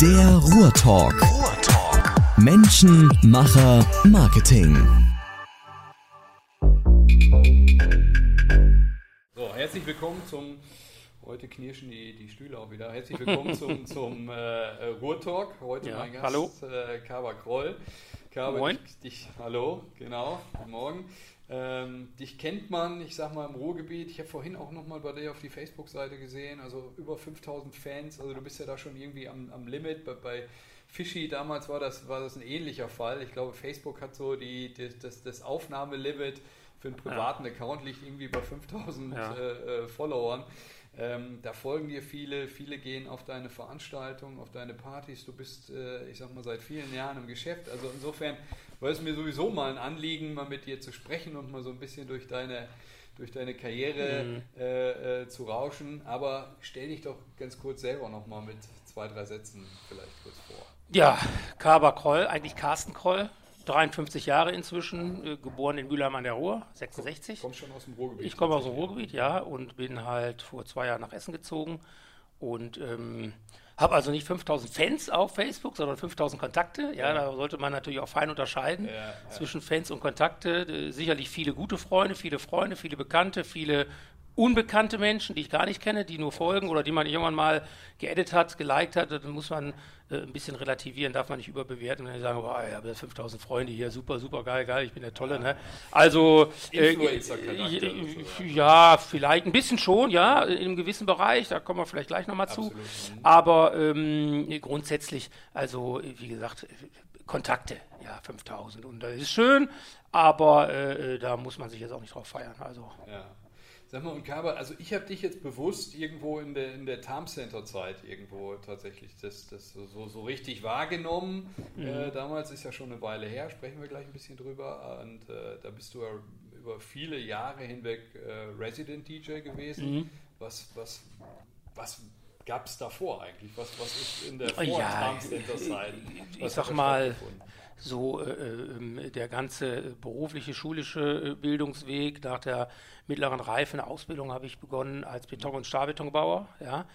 Der Ruhrtalk. Ruhrtalk. Menschen, Macher, Marketing. So, herzlich willkommen zum. Heute knirschen die, die Stühle auch wieder. Herzlich willkommen zum, zum äh, Ruhrtalk. Heute Ja, mein Gast, hallo. Äh, Kaba Kroll. Kaba, Moin. Dich, dich, hallo, genau, guten Morgen. Ähm, dich kennt man, ich sag mal, im Ruhrgebiet. Ich habe vorhin auch nochmal bei dir auf die Facebook-Seite gesehen, also über 5000 Fans. Also du bist ja da schon irgendwie am, am Limit. Bei, bei Fischi damals war das, war das ein ähnlicher Fall. Ich glaube, Facebook hat so die, die, das, das Aufnahmelimit für einen privaten Account liegt irgendwie bei 5000 Ja. äh, äh, Followern. Ähm, da folgen dir viele, viele gehen auf deine Veranstaltungen, auf deine Partys. Du bist, äh, ich sag mal, seit vielen Jahren im Geschäft. Also insofern war es mir sowieso mal ein Anliegen, mal mit dir zu sprechen und mal so ein bisschen durch deine, durch deine Karriere Mhm. äh, äh, zu rauschen. Aber stell dich doch ganz kurz selber nochmal mit zwei, drei Sätzen vielleicht kurz vor. Ja, Kaba Kroll, eigentlich Carsten Kroll, 53 Jahre inzwischen, äh, geboren in Mülheim an der Ruhr, 66. Kommst schon aus dem Ruhrgebiet? Ich komme aus dem Ruhrgebiet, ja, und bin halt vor zwei Jahren nach Essen gezogen und ähm, habe also nicht 5000 Fans auf Facebook, sondern 5000 Kontakte. Ja, Ja. da sollte man natürlich auch fein unterscheiden Ja, zwischen Fans und Kontakte. Äh, Sicherlich viele gute Freunde, viele Freunde, viele Bekannte, viele unbekannte Menschen, die ich gar nicht kenne, die nur folgen oder die man irgendwann mal geedit hat, geliked hat, dann muss man äh, ein bisschen relativieren, darf man nicht überbewerten und dann sagen, wow, ich habe 5000 Freunde hier, super, super geil, geil, ich bin der Tolle. Ne? Also, äh, äh, ja, vielleicht ein bisschen schon, ja, in einem gewissen Bereich, da kommen wir vielleicht gleich nochmal zu. Aber ähm, grundsätzlich, also äh, wie gesagt, äh, Kontakte, ja, 5000 und das ist schön, aber äh, äh, da muss man sich jetzt auch nicht drauf feiern. Also, Ja. Sag mal, und Kaba, also ich habe dich jetzt bewusst irgendwo in der, in der Tarm Center Zeit irgendwo tatsächlich das, das so, so richtig wahrgenommen. Äh, damals ist ja schon eine Weile her, sprechen wir gleich ein bisschen drüber. Und äh, da bist du ja über viele Jahre hinweg äh, Resident DJ gewesen. Was, was, was gab es davor eigentlich? Was, was ist in der vor Ja, Tarm Center Zeit? ich was sag hat da mal, stattgefunden? So äh, ähm, der ganze berufliche, schulische äh, Bildungsweg nach der mittleren Reife, eine Ausbildung habe ich begonnen als Beton- und Stahlbetonbauer, ja.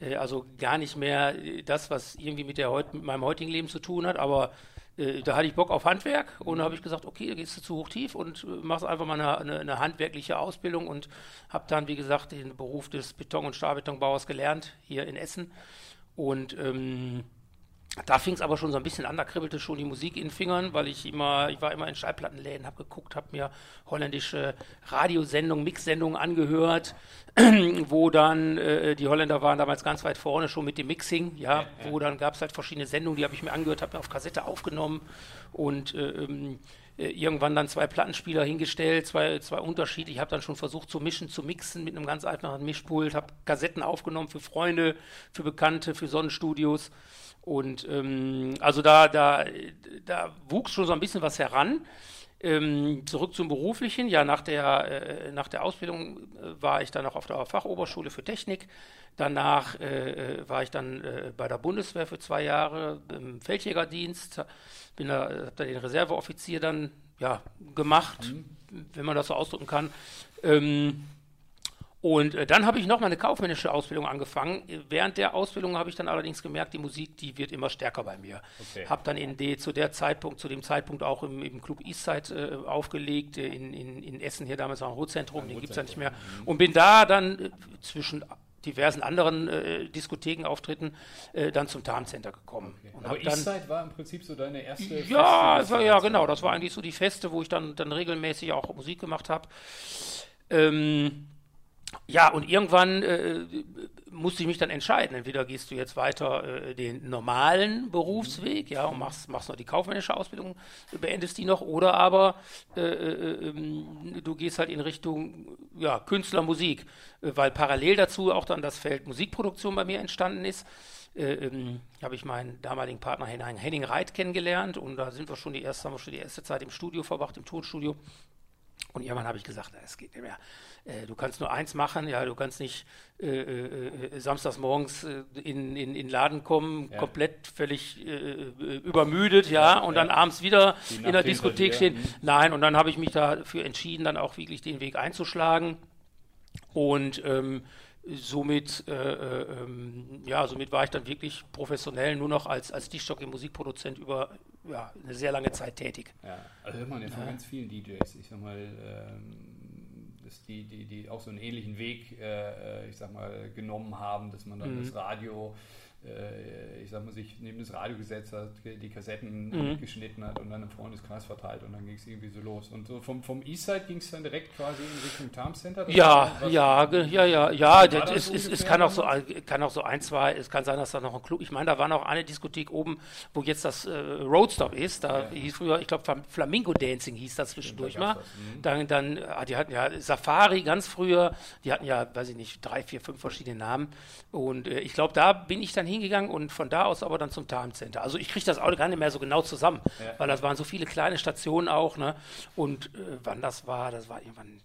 Äh, also gar nicht mehr äh, das, was irgendwie mit, der heut, mit meinem heutigen Leben zu tun hat, aber äh, da hatte ich Bock auf Handwerk und da habe ich gesagt, okay, da gehst du zu hoch tief und äh, machst einfach mal eine, eine, eine handwerkliche Ausbildung und habe dann, wie gesagt, den Beruf des Beton- und Stahlbetonbauers gelernt, hier in Essen. Und ähm, da fing es aber schon so ein bisschen an, da kribbelte schon die Musik in den Fingern, weil ich immer, ich war immer in Schallplattenläden, habe geguckt, habe mir holländische Radiosendungen, Mixsendungen angehört, wo dann, äh, die Holländer waren damals ganz weit vorne schon mit dem Mixing, ja, wo dann gab es halt verschiedene Sendungen, die habe ich mir angehört, habe mir auf Kassette aufgenommen und äh, ähm, äh, irgendwann dann zwei Plattenspieler hingestellt, zwei, zwei unterschiedliche. Ich habe dann schon versucht zu mischen, zu mixen mit einem ganz einfachen Mischpult, habe Kassetten aufgenommen für Freunde, für Bekannte, für Sonnenstudios. Und ähm, also da, da, da wuchs schon so ein bisschen was heran. Ähm, zurück zum Beruflichen. Ja, nach der, äh, nach der Ausbildung äh, war ich dann noch auf der Fachoberschule für Technik. Danach äh, äh, war ich dann äh, bei der Bundeswehr für zwei Jahre im Feldjägerdienst. Bin da, habe da den Reserveoffizier dann ja, gemacht, wenn man das so ausdrücken kann. Ähm, und äh, dann habe ich noch mal eine kaufmännische Ausbildung angefangen. Während der Ausbildung habe ich dann allerdings gemerkt, die Musik, die wird immer stärker bei mir. Okay. Habe dann in D, zu der Zeitpunkt, zu dem Zeitpunkt auch im, im Club Eastside äh, aufgelegt, äh, in, in, in Essen hier damals war ein Ruhrzentrum, den gibt es ja nicht mehr. Und bin da dann äh, zwischen diversen anderen äh, Diskothekenauftritten äh, dann zum Tarn Center gekommen. Und Aber Eastside war im Prinzip so deine erste. ja, es feste war, ja, genau. Das war eigentlich so die Feste, wo ich dann, dann regelmäßig auch Musik gemacht habe. Ähm, ja, und irgendwann äh, musste ich mich dann entscheiden. Entweder gehst du jetzt weiter äh, den normalen Berufsweg, ja, und machst, machst noch die kaufmännische Ausbildung, beendest die noch, oder aber äh, äh, ähm, du gehst halt in Richtung ja, Künstler, Musik, äh, weil parallel dazu auch dann das Feld Musikproduktion bei mir entstanden ist. Äh, ähm, habe ich meinen damaligen Partner Henning, Henning Reit kennengelernt und da sind wir schon die erste, haben wir schon die erste Zeit im Studio verbracht, im Tonstudio. Und irgendwann habe ich gesagt, es geht nicht mehr. Äh, du kannst nur eins machen, ja, du kannst nicht äh, äh, äh, samstags morgens äh, in, in, in den Laden kommen, Ja. komplett völlig übermüdet, ja, und dann ja. abends wieder in der Diskothek stehen. Nein, und dann habe ich mich dafür entschieden, dann auch wirklich den Weg einzuschlagen. Und ähm, somit, äh, ähm, ja, somit war ich dann wirklich professionell nur noch als, als Dichtstock Musikproduzent über ja, eine sehr lange Zeit tätig. Ja, also hört man ja von ja. ganz vielen DJs, ich sag mal, ähm, dass die, die, die auch so einen ähnlichen Weg, äh, ich sag mal, genommen haben, dass man dann mhm. das Radio äh, ich sag mal, sich neben das Radio gesetzt hat, die Kassetten mhm. geschnitten hat und dann im Freundeskreis verteilt und dann ging es irgendwie so los. Und so vom, vom Eastside ging es dann direkt quasi in Richtung Tarm Center? Ja, ja, ja, ja, ja, es, es, es, kann auch so, kann auch so ein, zwei, es kann sein, dass da noch ein Club, ich meine, da war noch eine Diskothek oben, wo jetzt das äh, Roadstop ist, da ja. hieß früher, ich glaube, Flamingo Dancing hieß das zwischendurch mal. Mhm. Dann, dann, ah, die hatten ja Safari ganz früher, die hatten ja, weiß ich nicht, drei, vier, fünf verschiedene Namen und äh, ich glaube, da bin ich dann hin hingegangen und von da aus aber dann zum Time Center. Also ich kriege das auch gar nicht mehr so genau zusammen, ja. weil das waren so viele kleine Stationen auch. Ne? Und äh, wann das war, das war irgendwann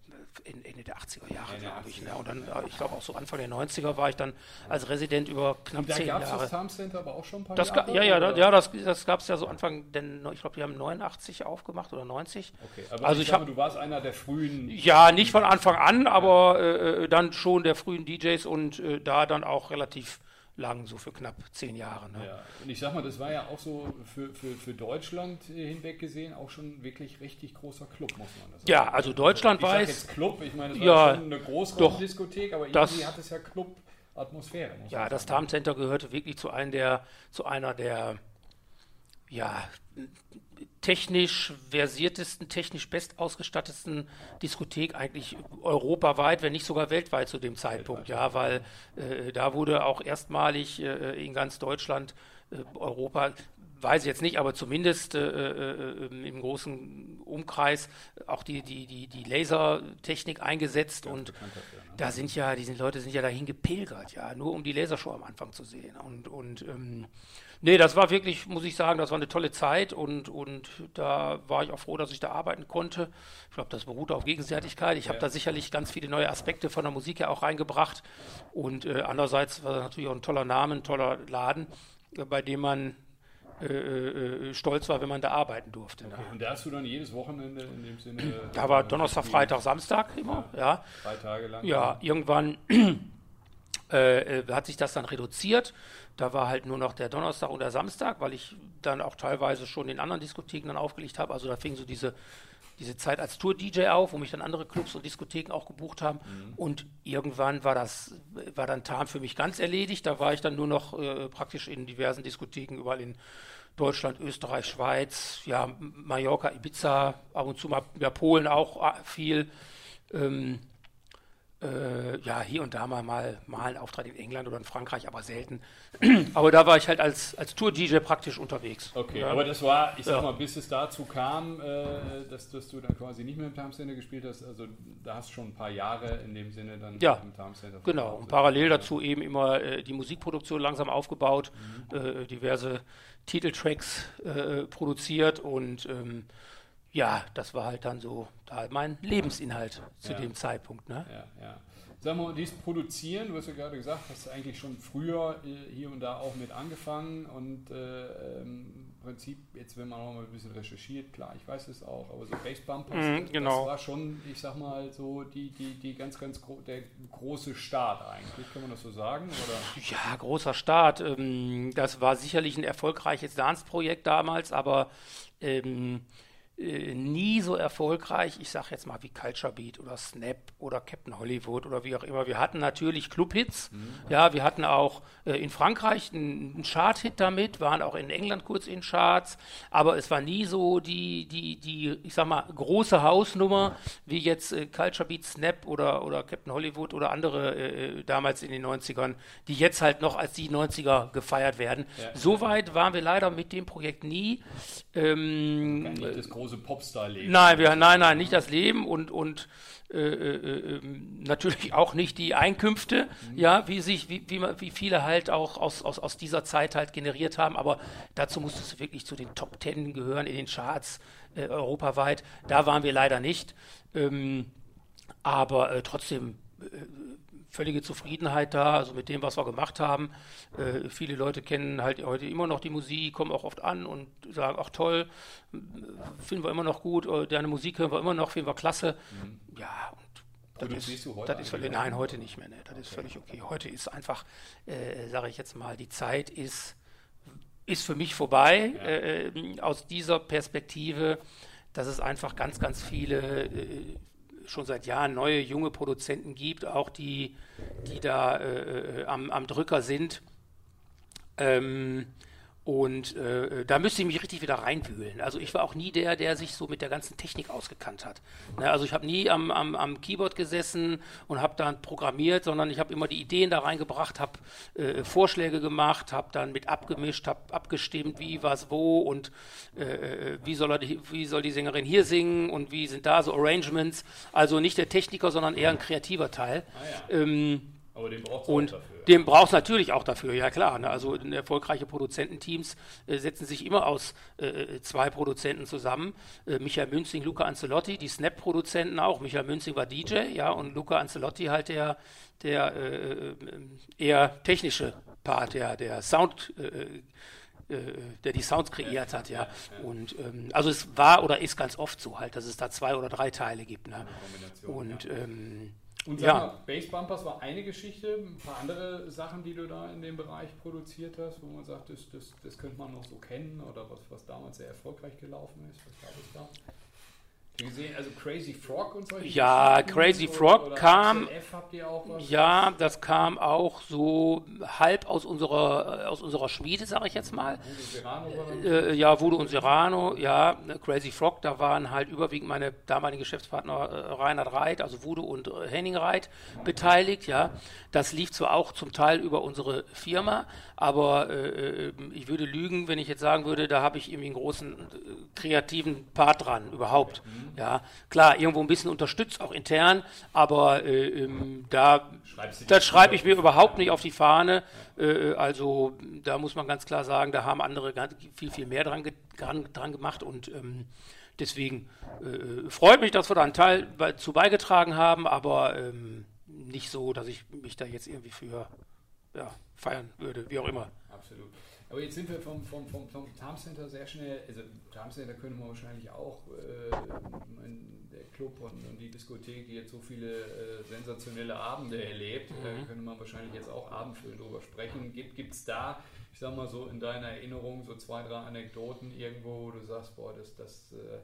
Ende der 80er Jahre, glaube ich. Ne? Und dann, ich glaube auch so Anfang der 90er war ich dann als Resident über knapp zehn Jahre. Da gab es das Time Center aber auch schon ein paar das Jahre? Ja, ja, da, ja das, das gab es ja so Anfang, denn ich glaube, die haben 89 aufgemacht oder 90. Okay, aber also ich, habe, du warst einer der frühen... Ja, nicht von Anfang an, aber äh, äh, dann schon der frühen DJs und äh, da dann auch relativ lang, so für knapp zehn Jahre. Ne? Ja, und ich sag mal, das war ja auch so für, für, für Deutschland hinweg gesehen auch schon wirklich richtig großer Club, muss man das sagen. Ja, also Deutschland ich weiß. Jetzt Club, ich meine, es ja, war schon eine Großraumdiskothek, aber irgendwie hat es ja Club-Atmosphäre. Ja, das Tarm Center gehörte wirklich zu, einem der, zu einer der ja, technisch versiertesten, technisch best ausgestattetsten Diskothek eigentlich europaweit, wenn nicht sogar weltweit zu dem Zeitpunkt, ja, weil äh, da wurde auch erstmalig äh, in ganz Deutschland, äh, Europa, weiß ich jetzt nicht, aber zumindest äh, äh, im großen Umkreis auch die, die, die, die Lasertechnik eingesetzt und ne? da sind ja, diese Leute sind ja dahin gepilgert, ja, nur um die Lasershow am Anfang zu sehen und, und ähm, Nee, das war wirklich, muss ich sagen, das war eine tolle Zeit und, und da war ich auch froh, dass ich da arbeiten konnte. Ich glaube, das beruht auf Gegenseitigkeit. Ich habe ja. da sicherlich ganz viele neue Aspekte von der Musik ja auch reingebracht. Und äh, andererseits war das natürlich auch ein toller Name, ein toller Laden, äh, bei dem man äh, äh, stolz war, wenn man da arbeiten durfte. Okay. Und da hast du dann jedes Wochenende in dem Sinne. Da war Donnerstag, Freitag, Samstag immer, ja. ja. Drei Tage lang. Ja, irgendwann äh, hat sich das dann reduziert. Da war halt nur noch der Donnerstag und der Samstag, weil ich dann auch teilweise schon in anderen Diskotheken dann aufgelegt habe. Also da fing so diese, diese Zeit als Tour-DJ auf, wo mich dann andere Clubs und Diskotheken auch gebucht haben. Mhm. Und irgendwann war das, war dann Tarn für mich ganz erledigt. Da war ich dann nur noch äh, praktisch in diversen Diskotheken überall in Deutschland, Österreich, Schweiz, ja, Mallorca, Ibiza, ab und zu mal ja, Polen auch äh, viel. Ähm, äh, ja, hier und da mal, mal, mal einen Auftritt in England oder in Frankreich, aber selten. aber da war ich halt als, als Tour-DJ praktisch unterwegs. Okay, ja. aber das war, ich sag ja. mal, bis es dazu kam, äh, dass, dass du dann quasi nicht mehr im Time Center gespielt hast, also da hast du schon ein paar Jahre in dem Sinne dann ja. im Time Center. Genau, und parallel dazu eben immer äh, die Musikproduktion langsam aufgebaut, mhm. Äh, diverse Titeltracks äh, produziert und ähm, ja, das war halt dann so da mein Lebensinhalt zu ja. dem Zeitpunkt. Ne? Ja, ja. Sag mal, dieses Produzieren, du hast ja gerade gesagt, hast du eigentlich schon früher äh, hier und da auch mit angefangen und äh, im Prinzip, jetzt wenn man noch mal ein bisschen recherchiert, klar, ich weiß es auch, aber so Bassbumpers, mhm, genau. das war schon, ich sag mal, so die, die, die ganz, ganz gro der große Start eigentlich, kann man das so sagen? Oder? Ja, großer Start. Ähm, das war sicherlich ein erfolgreiches Dance-Projekt damals, aber ähm, äh, nie so erfolgreich, ich sage jetzt mal wie Culture Beat oder Snap oder Captain Hollywood oder wie auch immer. Wir hatten natürlich Clubhits, mhm. ja, wir hatten auch äh, in Frankreich einen, einen Chart-Hit damit, waren auch in England kurz in Charts, aber es war nie so die, die, die ich sag mal, große Hausnummer wie jetzt äh, Culture Beat, Snap oder, oder Captain Hollywood oder andere äh, damals in den 90ern, die jetzt halt noch als die 90er gefeiert werden. Ja. So weit waren wir leider mit dem Projekt nie. Ähm, große Popstar-Leben. Nein, wir, nein, nein, nicht das Leben und, und äh, äh, ähm, natürlich auch nicht die Einkünfte, mhm. ja, wie sich, wie, wie, wie viele halt auch aus, aus, aus dieser Zeit halt generiert haben, aber dazu musstest du wirklich zu den Top Ten gehören in den Charts äh, europaweit. Da waren wir leider nicht. Ähm, aber äh, trotzdem äh, völlige Zufriedenheit da, also mit dem, was wir gemacht haben. Äh, viele Leute kennen halt heute immer noch die Musik, kommen auch oft an und sagen, ach toll, finden wir immer noch gut, deine Musik hören wir immer noch, finden wir klasse. Mhm. Ja, und Das ist, heute das ist völlig, nein, heute nicht mehr. Ne? Das okay. ist völlig okay. Heute ist einfach, äh, sage ich jetzt mal, die Zeit ist, ist für mich vorbei ja. äh, aus dieser Perspektive, dass es einfach ganz, ganz viele äh, schon seit Jahren neue junge Produzenten gibt, auch die, die da äh, äh, am, am Drücker sind. Ähm, und äh, da müsste ich mich richtig wieder reinwühlen. Also ich war auch nie der, der sich so mit der ganzen Technik ausgekannt hat. Ne, also ich habe nie am, am, am, Keyboard gesessen und habe dann programmiert, sondern ich habe immer die Ideen da reingebracht, habe äh, Vorschläge gemacht, habe dann mit abgemischt, habe abgestimmt, wie, was, wo und äh, äh wie, soll er, wie soll die Sängerin hier singen und wie sind da so Arrangements. Also nicht der Techniker, sondern eher ein kreativer Teil. Ah, ja. ähm, aber den braucht es auch dafür. Den braucht es natürlich auch dafür, ja klar. Ne? Also erfolgreiche Produzententeams äh, setzen sich immer aus äh, zwei Produzenten zusammen. Äh, Michael Münzing, Luca Ancelotti, die Snap-Produzenten auch. Michael Münzing war DJ, ja, und Luca Ancelotti halt der, der äh, äh, eher technische Part, der, der Sound äh, der die Sounds kreiert hat, ja. Und ähm, also es war oder ist ganz oft so halt, dass es da zwei oder drei Teile gibt. Ne? Und ähm, und sag ja. mal, Bass Bumpers war eine Geschichte, ein paar andere Sachen, die du da in dem Bereich produziert hast, wo man sagt, das, das, das könnte man noch so kennen oder was, was damals sehr erfolgreich gelaufen ist. Was gab es da? Gesehen, also Crazy Frog und solche Ja, Crazy Frog kam. ja, das kam auch so halb aus unserer, äh, aus unserer Schmiede, sage ich jetzt mal. Äh, ja, Voodoo und Serrano, ja, Crazy Frog, da waren halt überwiegend meine damaligen Geschäftspartner äh, Reinhard Reit, also Voodoo und äh, Henning Reit beteiligt, ja. Das lief zwar auch zum Teil über unsere Firma, aber äh, äh, ich würde lügen, wenn ich jetzt sagen würde, da habe ich irgendwie einen großen kreativen Part dran, überhaupt. Mhm. Ja, klar, irgendwo ein bisschen unterstützt, auch intern, aber äh, ähm, da das schreibe ich mir überhaupt nicht auf die Fahne. Äh, also da muss man ganz klar sagen, da haben andere viel, viel mehr dran, dran, dran gemacht und ähm, deswegen äh, freut mich, dass wir da einen Teil bei, zu beigetragen haben, aber ähm, nicht so, dass ich mich da jetzt irgendwie für ja, feiern würde, wie auch immer. Absolut. Aber jetzt sind wir vom, vom, vom, vom Time Center sehr schnell, also Time Center können wir wahrscheinlich auch, äh, der Club und, und, die Diskothek, die jetzt so viele äh, sensationelle Abende erlebt, mhm. äh, könnte man wahrscheinlich jetzt auch abendfüllend drüber sprechen. Gibt es da, ich sag mal so in deiner Erinnerung, so zwei, drei Anekdoten irgendwo, wo du sagst, boah, das, das äh, äh,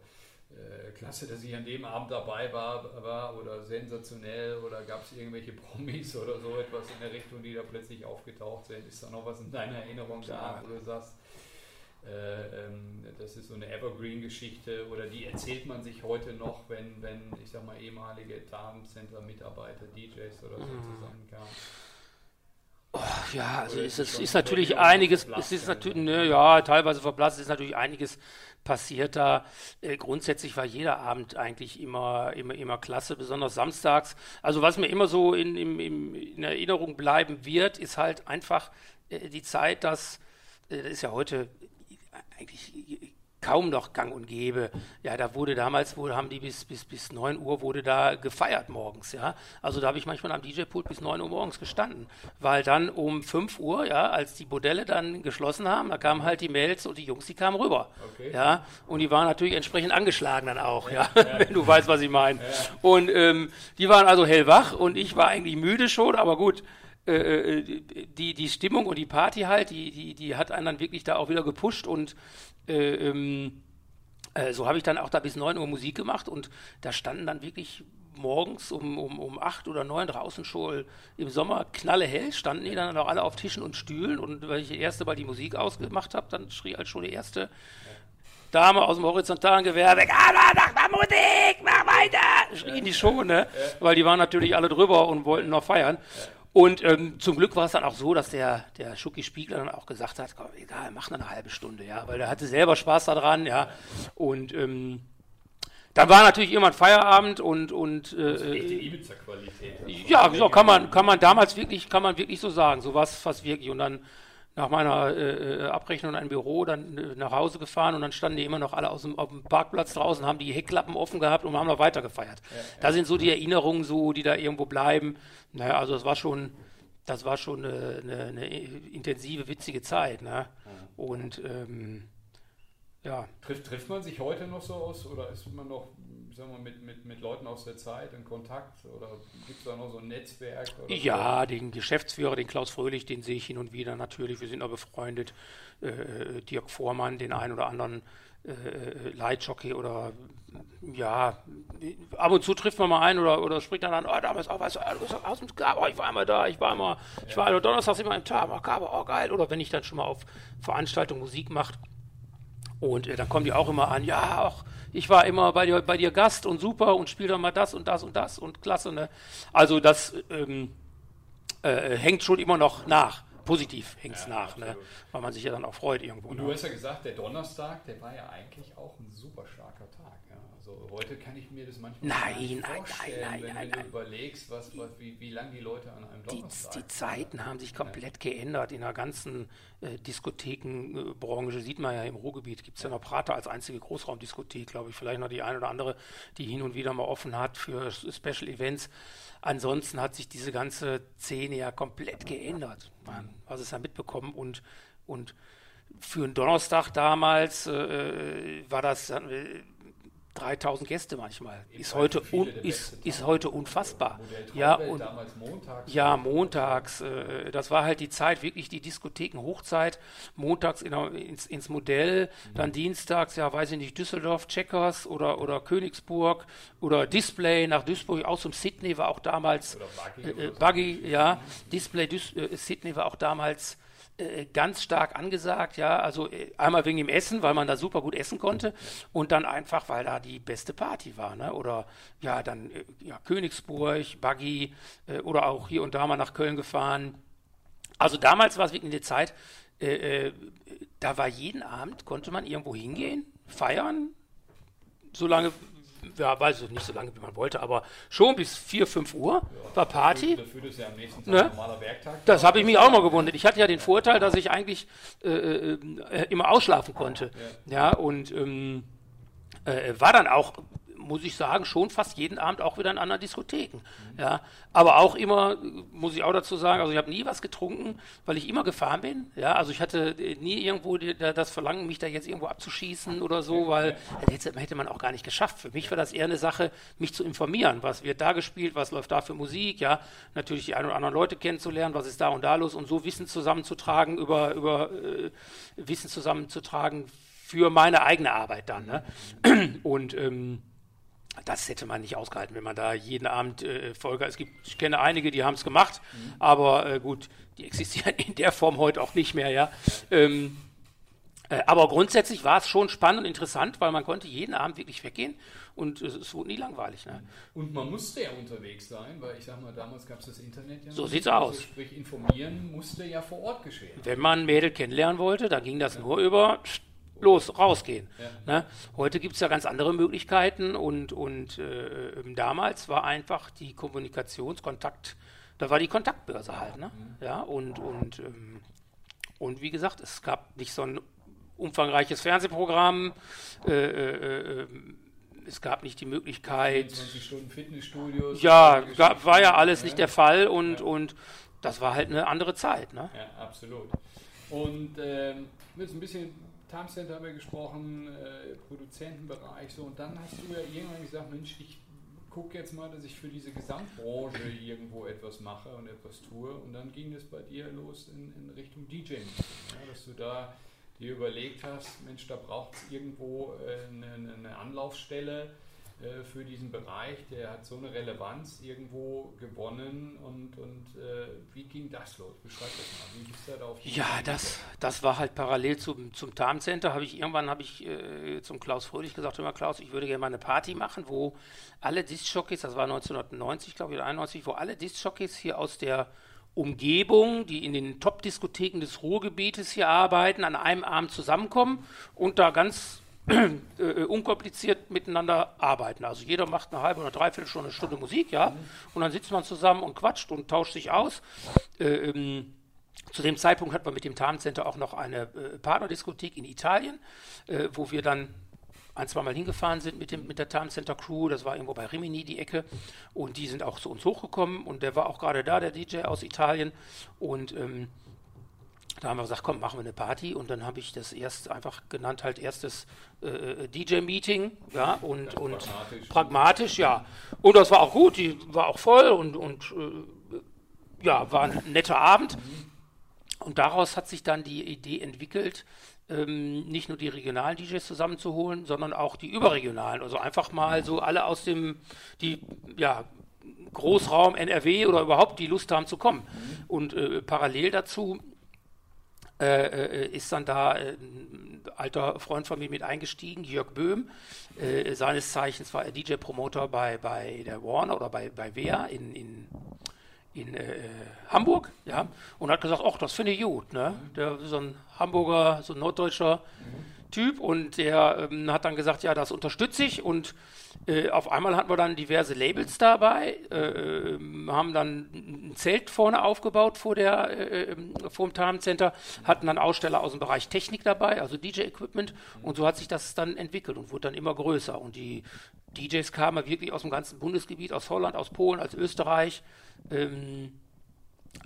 klasse, dass ich an dem Abend dabei war, war oder sensationell oder gab es irgendwelche Promis oder so etwas in der Richtung, die da plötzlich aufgetaucht sind? Ist da noch was in deiner Erinnerung da, wo du sagst, äh, ähm, das ist so eine Evergreen-Geschichte oder die erzählt man sich heute noch, wenn, wenn ich sag mal, ehemalige Tarn-Center-Mitarbeiter, DJs oder so mhm. zusammenkamen? Oh, ja, also ist es ist natürlich einiges, es ist natürlich, ne, ja, teilweise verblasst, ist natürlich einiges passiert da. Äh, grundsätzlich war jeder Abend eigentlich immer, immer, immer klasse, besonders samstags. Also was mir immer so in, in, in Erinnerung bleiben wird, ist halt einfach äh, die Zeit, dass, äh, das ist ja heute eigentlich kaum noch gang und gäbe. Ja, da wurde damals, wohl haben die bis, bis, bis 9 Uhr wurde da gefeiert morgens, ja. Also da habe ich manchmal am DJ-Pult bis 9 Uhr morgens gestanden, weil dann um 5 Uhr, ja, als die Bordelle dann geschlossen haben, da kamen halt die Mails und die Jungs, die kamen rüber, okay. ja. Und die waren natürlich entsprechend angeschlagen dann auch, ja, ja, ja. wenn du weißt, was ich meine. Ja. Und ähm, die waren also hellwach und ich war eigentlich müde schon, aber gut, äh, äh, die, die Stimmung und die Party halt, die, die, die hat einen dann wirklich da auch wieder gepusht und äh, ähm, äh, so habe ich dann auch da bis 9 Uhr Musik gemacht und da standen dann wirklich morgens um, um, um 8 oder 9 draußen schon im Sommer knallehell, standen die dann auch alle auf Tischen und Stühlen und wenn ich die erste Mal die Musik ausgemacht habe, dann schrie halt schon die erste Dame aus dem horizontalen Gewerbe, ah, mach mal Musik, mach weiter, schrien die schon, ne? weil die waren natürlich alle drüber und wollten noch feiern. Und ähm, zum Glück war es dann auch so, dass der, der Schucki Spiegler dann auch gesagt hat, komm, egal, mach noch eine halbe Stunde, ja, weil er hatte selber Spaß daran, ja. Und ähm, dann war natürlich irgendwann Feierabend und und äh, Ibiza-Qualität. Ja, so kann man kann man damals wirklich kann man wirklich so sagen, so war es fast wirklich und dann nach meiner äh, äh, Abrechnung in ein Büro dann äh, nach Hause gefahren und dann standen die immer noch alle aus dem, auf dem Parkplatz draußen, haben die Heckklappen offen gehabt und haben noch weiter gefeiert. Ja, da sind so die Erinnerungen so, die da irgendwo bleiben. Naja, also das war schon, das war schon eine, eine, eine intensive, witzige Zeit. Ne? Und ähm, ja. Trifft, trifft man sich heute noch so aus oder ist man noch sagen wir, mit, mit, mit Leuten aus der Zeit in Kontakt oder gibt es da noch so ein Netzwerk? ja, so? den Geschäftsführer, den Klaus Fröhlich, den sehe ich hin und wieder natürlich. Wir sind auch befreundet. Äh, Dirk Vormann, den einen oder anderen äh, Leitjockey oder ja, ab und zu trifft man mal ein oder, oder spricht dann an, oh, damals auch, weißt du, aus dem oh, ich war immer da, ich war immer, ich war donnerstags immer im Tag, oh, Gabe, oh geil. Oder wenn ich dann schon mal auf Veranstaltungen Musik mache und äh, dann kommen die auch immer an, ja, auch ich war immer bei dir, bei dir Gast und super und spiel doch mal das und das und das und klasse. Ne? Also das ähm, äh, hängt schon immer noch nach positiv hängt es ja, nach, ne? weil man sich ja dann auch freut irgendwo. Und du ne? hast ja gesagt, der Donnerstag, der war ja eigentlich auch ein super starker? Also heute kann ich mir das manchmal nein, nicht nein, vorstellen, nein, nein, wenn, nein, wenn du überlegst, was, was, wie, wie lange die Leute an einem Donnerstag Die, die Zeiten haben sich komplett ja. geändert. In der ganzen äh, Diskothekenbranche sieht man ja im Ruhrgebiet, gibt es ja noch Prater als einzige Großraumdiskothek, glaube ich, vielleicht noch die eine oder andere, die hin und wieder mal offen hat für Special Events. Ansonsten hat sich diese ganze Szene ja komplett geändert. Man, was es ja mitbekommen und, und für einen Donnerstag damals äh, war das äh, 3000 Gäste manchmal. Ist heute, un, ist, ist heute unfassbar. Ja, und, montags ja, montags. Äh, das war halt die Zeit, wirklich die Diskotheken-Hochzeit. Montags in, ins, ins, Modell, mhm. dann dienstags, ja, weiß ich nicht, Düsseldorf, Checkers oder, oder Königsburg oder Display nach Duisburg. Auch zum Sydney war auch damals. Buggy, äh, Buggy ja. Mhm. Display Düs, äh, Sydney war auch damals äh, ganz stark angesagt, ja, also äh, einmal wegen dem Essen, weil man da super gut essen konnte und dann einfach, weil da die beste Party war, ne? oder ja, dann äh, ja, Königsburg, Buggy äh, oder auch hier und da mal nach Köln gefahren. Also damals war es wirklich eine Zeit, äh, da war jeden Abend, konnte man irgendwo hingehen, feiern, solange ja, weiß ich nicht so lange, wie man wollte, aber schon bis 4, 5 Uhr ja, war Party. Dafür, dafür ist ja am nächsten Tag ne? normaler Werktag. Das habe ich mich auch mal gewundert. Ich hatte ja den Vorteil, dass ich eigentlich äh, äh, immer ausschlafen konnte. Ja, und ähm, äh, war dann auch muss ich sagen, schon fast jeden Abend auch wieder in anderen Diskotheken. Mhm. Ja, aber auch immer, muss ich auch dazu sagen, also ich habe nie was getrunken, weil ich immer gefahren bin. Ja, also ich hatte nie irgendwo die, das Verlangen, mich da jetzt irgendwo abzuschießen oder so, weil das hätte man auch gar nicht geschafft. Für mich war das eher eine Sache, mich zu informieren, was wird da gespielt, was läuft da für Musik, ja, natürlich die ein oder anderen Leute kennenzulernen, was ist da und da los und so Wissen zusammenzutragen, über, über äh, Wissen zusammenzutragen für meine eigene Arbeit dann. Ne? Mhm. Und ähm, das hätte man nicht ausgehalten, wenn man da jeden Abend äh, Folge. Es gibt, ich kenne einige, die haben es gemacht, mhm. aber äh, gut, die existieren in der Form heute auch nicht mehr, ja. Ähm, äh, aber grundsätzlich war es schon spannend und interessant, weil man konnte jeden Abend wirklich weggehen und es, es wurde nie langweilig. Ne? Und man musste ja unterwegs sein, weil ich sag mal, damals gab es das Internet ja. So sieht's aus. Also sprich, informieren musste ja vor Ort geschehen. Wenn man ein Mädel kennenlernen wollte, dann ging das ja. nur über los, rausgehen. Ja. Ne? Heute gibt es ja ganz andere Möglichkeiten und, und äh, ähm, damals war einfach die Kommunikationskontakt, da war die Kontaktbörse halt. Ne? Mhm. Ja, und, und, ähm, und wie gesagt, es gab nicht so ein umfangreiches Fernsehprogramm, äh, äh, ähm, es gab nicht die Möglichkeit. 20 Stunden Fitnessstudios. Ja, gab, war ja alles ja. nicht der Fall und, ja. und das war halt eine andere Zeit. Ne? Ja, absolut. Und ähm, jetzt ein bisschen Time Center haben wir gesprochen, äh, Produzentenbereich, so. Und dann hast du ja irgendwann gesagt, Mensch, ich gucke jetzt mal, dass ich für diese Gesamtbranche irgendwo etwas mache und etwas tue. Und dann ging es bei dir los in, in Richtung DJing, ja, dass du da dir überlegt hast, Mensch, da braucht es irgendwo äh, eine, eine Anlaufstelle äh, für diesen Bereich, der hat so eine Relevanz irgendwo gewonnen und, und äh, wie ging das los? Beschreib das mal. Wie bist du da auf die Ja, das, das war halt parallel zum, zum Tarn Center. Habe ich irgendwann habe ich äh, zum Klaus Fröhlich gesagt, immer Klaus, ich würde gerne mal eine Party machen, wo alle Disc-Jockeys, das war 1990, glaube ich, oder 91, wo alle Disc-Jockeys hier aus der Umgebung, die in den Top-Diskotheken des Ruhrgebietes hier arbeiten, an einem Abend zusammenkommen und da ganz äh, unkompliziert miteinander arbeiten. Also jeder macht eine halbe oder dreiviertel Stunde, Stunde Musik, ja, und dann sitzt man zusammen und quatscht und tauscht sich aus. Äh, ähm, zu dem Zeitpunkt hat man mit dem Tarncenter auch noch eine äh, Partnerdiskothek in Italien, äh, wo wir dann ein, zwei Mal hingefahren sind mit, dem, mit der Tarncenter Crew. Das war irgendwo bei Rimini die Ecke. Und die sind auch zu uns hochgekommen. Und der war auch gerade da, der DJ aus Italien. Und ähm, da haben wir gesagt, komm, machen wir eine Party und dann habe ich das erst einfach genannt, halt erstes äh, äh DJ-Meeting, ja, und, und pragmatisch. pragmatisch. ja. Und das war auch gut, die war auch voll und, und äh, ja, war ein netter Abend. Und daraus hat sich dann die Idee entwickelt, ähm, nicht nur die regionalen DJs zusammenzuholen, sondern auch die überregionalen. Also einfach mal so alle aus dem, die, ja, Großraum NRW oder überhaupt die Lust haben zu kommen. Und äh, parallel dazu äh, äh, ist dann da ein alter Freund von mir mit eingestiegen, Jörg Böhm, äh, seines Zeichens war er DJ-Promoter bei, bei der Warner oder bei, bei WEA in, in, in äh, Hamburg, ja, und hat gesagt, ach, das finde ich gut, ne? Der so ein Hamburger, so ein norddeutscher Typ und der ähm, hat dann gesagt, ja, das unterstütze ich und äh, auf einmal hatten wir dann diverse Labels dabei, äh, ähm, haben dann ein Zelt vorne aufgebaut vor, der, äh, ähm, vor dem Tarn Center, hatten dann Aussteller aus dem Bereich Technik dabei, also DJ-Equipment und so hat sich das dann entwickelt und wurde dann immer größer und die DJs kamen wirklich aus dem ganzen Bundesgebiet, aus Holland, aus Polen, aus Österreich ähm,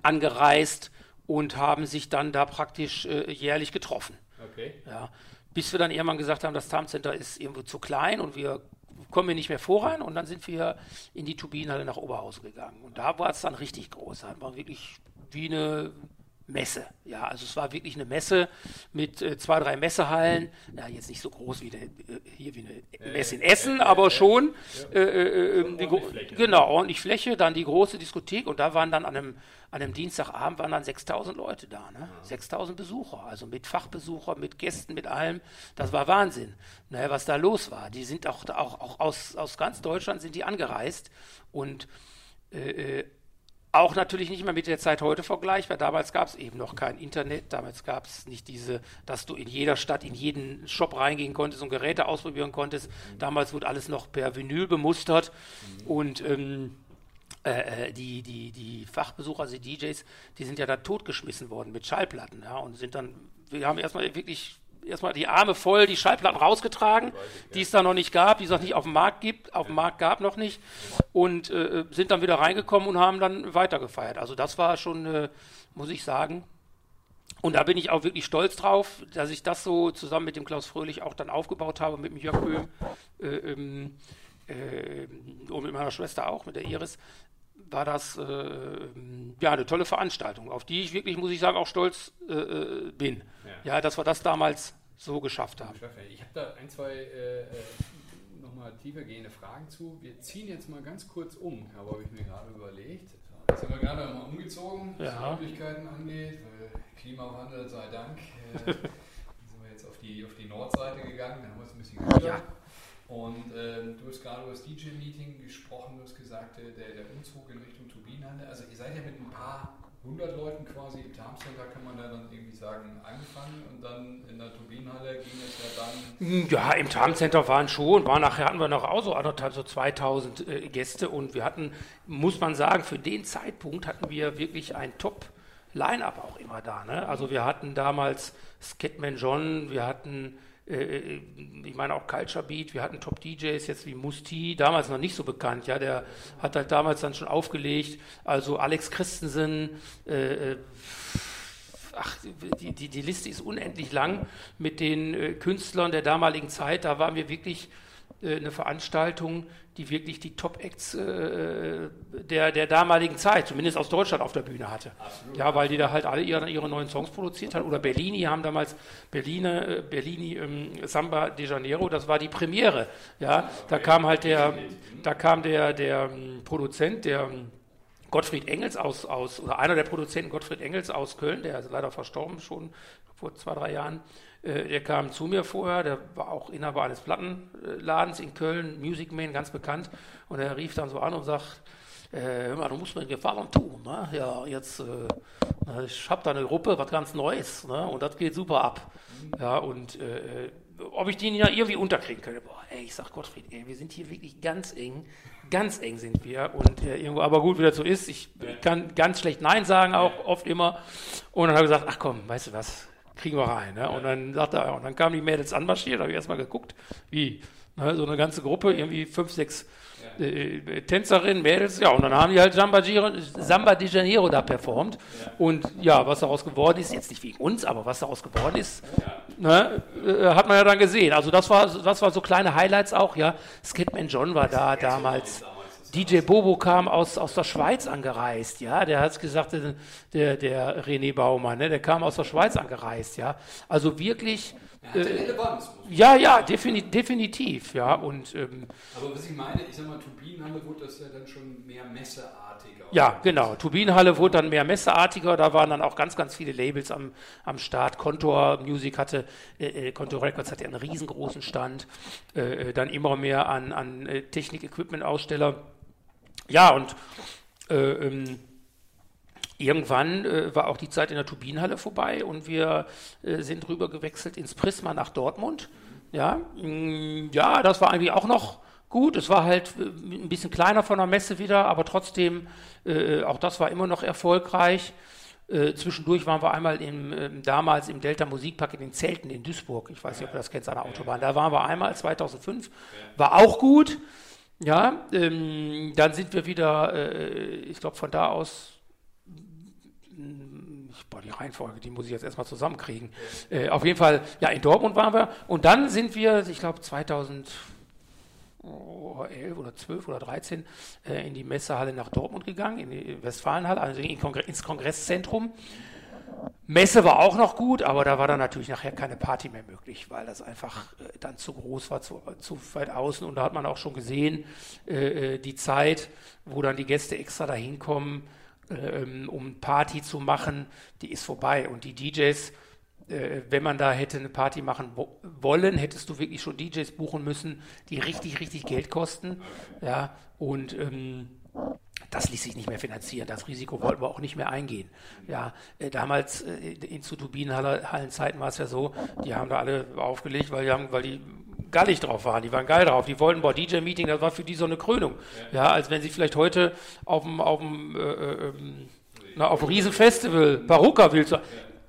angereist und haben sich dann da praktisch äh, jährlich getroffen. Okay. Ja, bis wir dann irgendwann gesagt haben, das Tarm Center ist irgendwo zu klein und wir kommen wir nicht mehr voran und dann sind wir in die Turbinenhalle nach Oberhausen gegangen. Und da war es dann richtig groß. Da war wirklich wie eine Messe. Ja, also es war wirklich eine Messe mit äh, zwei, drei Messehallen. Ja, jetzt nicht so groß wie eine, äh, hier wie eine Messe in Essen, aber schon. Äh, äh, ähm, Fläche. Genau, ordentlich Fläche. Dann die große Diskothek und da waren dann an einem, an einem Dienstagabend waren dann 6000 Leute da. Ne? Ja. 6000 Besucher, also mit Fachbesuchern, mit Gästen, mit allem. Das war Wahnsinn, naja, was da los war. Die sind auch, auch, auch aus, aus ganz Deutschland sind die angereist und äh, äh auch natürlich nicht mehr mit der Zeit heute vergleichbar. Damals gab es eben noch kein Internet, damals gab es nicht diese, dass du in jeder Stadt, in jeden Shop reingehen konntest und Geräte ausprobieren konntest. Damals wurde alles noch per Vinyl bemustert und ähm, äh, äh die, die, die Fachbesucher, also die DJs, die sind ja da totgeschmissen worden mit Schallplatten, ja, und sind dann, wir haben erstmal wirklich erstmal die Arme voll, die Schallplatten rausgetragen, die es da noch nicht gab, die es noch nicht auf dem Markt gibt, auf dem Markt gab noch nicht und äh, sind dann wieder reingekommen und haben dann weitergefeiert. Also das war schon, äh, muss ich sagen, und da bin ich auch wirklich stolz drauf, dass ich das so zusammen mit dem Klaus Fröhlich auch dann aufgebaut habe, mit dem Jörg Böhm äh, ähm, äh, und mit meiner Schwester auch, mit der Iris war das äh, ja eine tolle Veranstaltung, auf die ich wirklich, muss ich sagen, auch stolz äh, äh bin. Ja. ja. dass wir das damals so geschafft haben. Ich habe da ein, zwei äh, äh nochmal tiefergehende Fragen zu. Wir ziehen jetzt mal ganz kurz um, habe ich mir gerade überlegt. Jetzt sind wir gerade mal umgezogen, was ja. die Möglichkeiten angeht, weil Klimawandel sei Dank. Äh, sind wir jetzt auf die, auf die Nordseite gegangen, da haben wir es ein bisschen gehört. Ja. Und äh, du hast gerade über das DJ-Meeting gesprochen, du hast gesagt, der, der Umzug in Richtung Turbinenhalle. Also ihr seid ja mit ein paar hundert Leuten quasi im Tarm Center, kann man da dann irgendwie sagen, angefangen und dann in der Turbinenhalle ging es ja dann... Hm, ja, im Tarm Center waren schon, war nachher hatten wir noch auch so anderthalb, so 2000 äh, Gäste und wir hatten, muss man sagen, für den Zeitpunkt hatten wir wirklich ein Top- Line-Up auch immer da. Ne? Also wir hatten damals Sketman John, wir hatten äh, ich meine auch Culture Beat, wir hatten Top-DJs jetzt wie Musti, damals noch nicht so bekannt, ja, der hat halt damals dann schon aufgelegt, also Alex Christensen, äh, äh ach, die, die, die Liste ist unendlich lang mit den äh, Künstlern der damaligen Zeit, da waren wir wirklich äh, eine Veranstaltung, die wirklich die Top-Acts äh, der, der damaligen Zeit, zumindest aus Deutschland, auf der Bühne hatte. Absolut. Ja, weil die da halt alle ihre, ihre neuen Songs produziert haben. Oder Bellini haben damals Berliner, äh, Bellini ähm, Samba de Janeiro, das war die Premiere. Ja, da kam halt der, da kam der, der ähm, Produzent, der ähm, Gottfried Engels aus, aus, oder einer der Produzenten Gottfried Engels aus Köln, der ist leider verstorben schon vor zwei, drei Jahren, der kam zu mir vorher, der war auch Inhaber eines Plattenladens in Köln, Music Man, ganz bekannt. Und er rief dann so an und sagt, äh, hör mal, du musst mir einen Gefallen tun. Ne? Ja, jetzt, äh, ich habe da eine Gruppe, was ganz Neues. Ne? Und das geht super ab. Ja, und äh, ob ich den ja irgendwie unterkriegen könnte. Boah, ey, ich sag Gottfried, ey, wir sind hier wirklich ganz eng. Ganz eng sind wir. Und äh, irgendwo, aber gut, wie das so ist. Ich kann ganz schlecht Nein sagen, auch oft immer. Und dann habe ich gesagt, ach komm, weißt du was, kriegen wir rein. Ne? Und dann sagt er, und dann kamen die Mädels anmarschiert, habe ich erstmal geguckt, wie, ne? so eine ganze Gruppe, irgendwie fünf, sechs äh, Tänzerin, Mädels, ja, und dann haben die halt Samba, Giro, Samba de Janeiro da performt. Ja. Und ja, was daraus geworden ist, jetzt nicht wegen uns, aber was daraus geworden ist, ne, äh, hat man ja dann gesehen. Also das war, das war so kleine Highlights auch, ja. Skidman John war da damals. DJ Bobo kam aus, aus der Schweiz angereist, ja, der hat gesagt, der, der René Baumann, ne, der kam aus der Schweiz angereist, ja. Also wirklich. Äh, Relevanz. Ja, ja, defini definitiv, ja. Und, ähm, Aber was ich meine, ich sag mal, Turbinenhalle wurde das ja dann schon mehr messeartiger. Ja, genau. Turbinenhalle wurde dann mehr messeartiger, da waren dann auch ganz, ganz viele Labels am, am Start. Contour Music hatte, äh, äh Contour Records hatte einen riesengroßen Stand, äh, äh dann immer mehr an, an äh, Technik-Equipment-Aussteller. Ja, und äh, ähm, irgendwann äh, war auch die Zeit in der Turbinenhalle vorbei und wir äh, sind rüber gewechselt ins Prisma nach Dortmund. Ja, mh, mm, ja, das war eigentlich auch noch gut. Es war halt äh, ein bisschen kleiner von der Messe wieder, aber trotzdem, äh, auch das war immer noch erfolgreich. Äh, zwischendurch waren wir einmal im, äh, damals im Delta Musikpark in den Zelten in Duisburg. Ich weiß nicht, ob du das kennst an der Autobahn. Da waren wir einmal 2005. War auch gut. Ja, ähm, dann sind wir wieder, äh, ich glaube, von da aus, hm, boah, die Reihenfolge, die muss ich jetzt erstmal zusammenkriegen. Äh, auf jeden Fall, ja, in Dortmund waren wir und dann sind wir, ich glaube, 2011 oder 12 oder 13 äh, in die Messehalle nach Dortmund gegangen, in die Westfalenhalle, also in Kongre ins Kongresszentrum. Messe war auch noch gut, aber da war dann natürlich nachher keine Party mehr möglich, weil das einfach äh, dann zu groß war, zu, zu, weit außen. Und da hat man auch schon gesehen, äh, äh die Zeit, wo dann die Gäste extra dahin kommen, äh, um Party zu machen, die ist vorbei. Und die DJs, äh, wenn man da hätte eine Party machen wo wollen, hättest du wirklich schon DJs buchen müssen, die richtig, richtig Geld kosten. Ja, und ähm, das ließ sich nicht mehr finanzieren. Das Risiko wollten wir auch nicht mehr eingehen. Ja, äh, damals äh, in zu Turbinenhallenzeiten war es ja so, die haben da alle aufgelegt, weil die, haben, weil die gallig drauf waren. Die waren geil drauf. Die wollten boah, DJ-Meeting, das war für die so eine Krönung. Ja, als wenn sie vielleicht heute auf dem, auf dem, äh, äh, na, auf dem Riesenfestival Baruka will.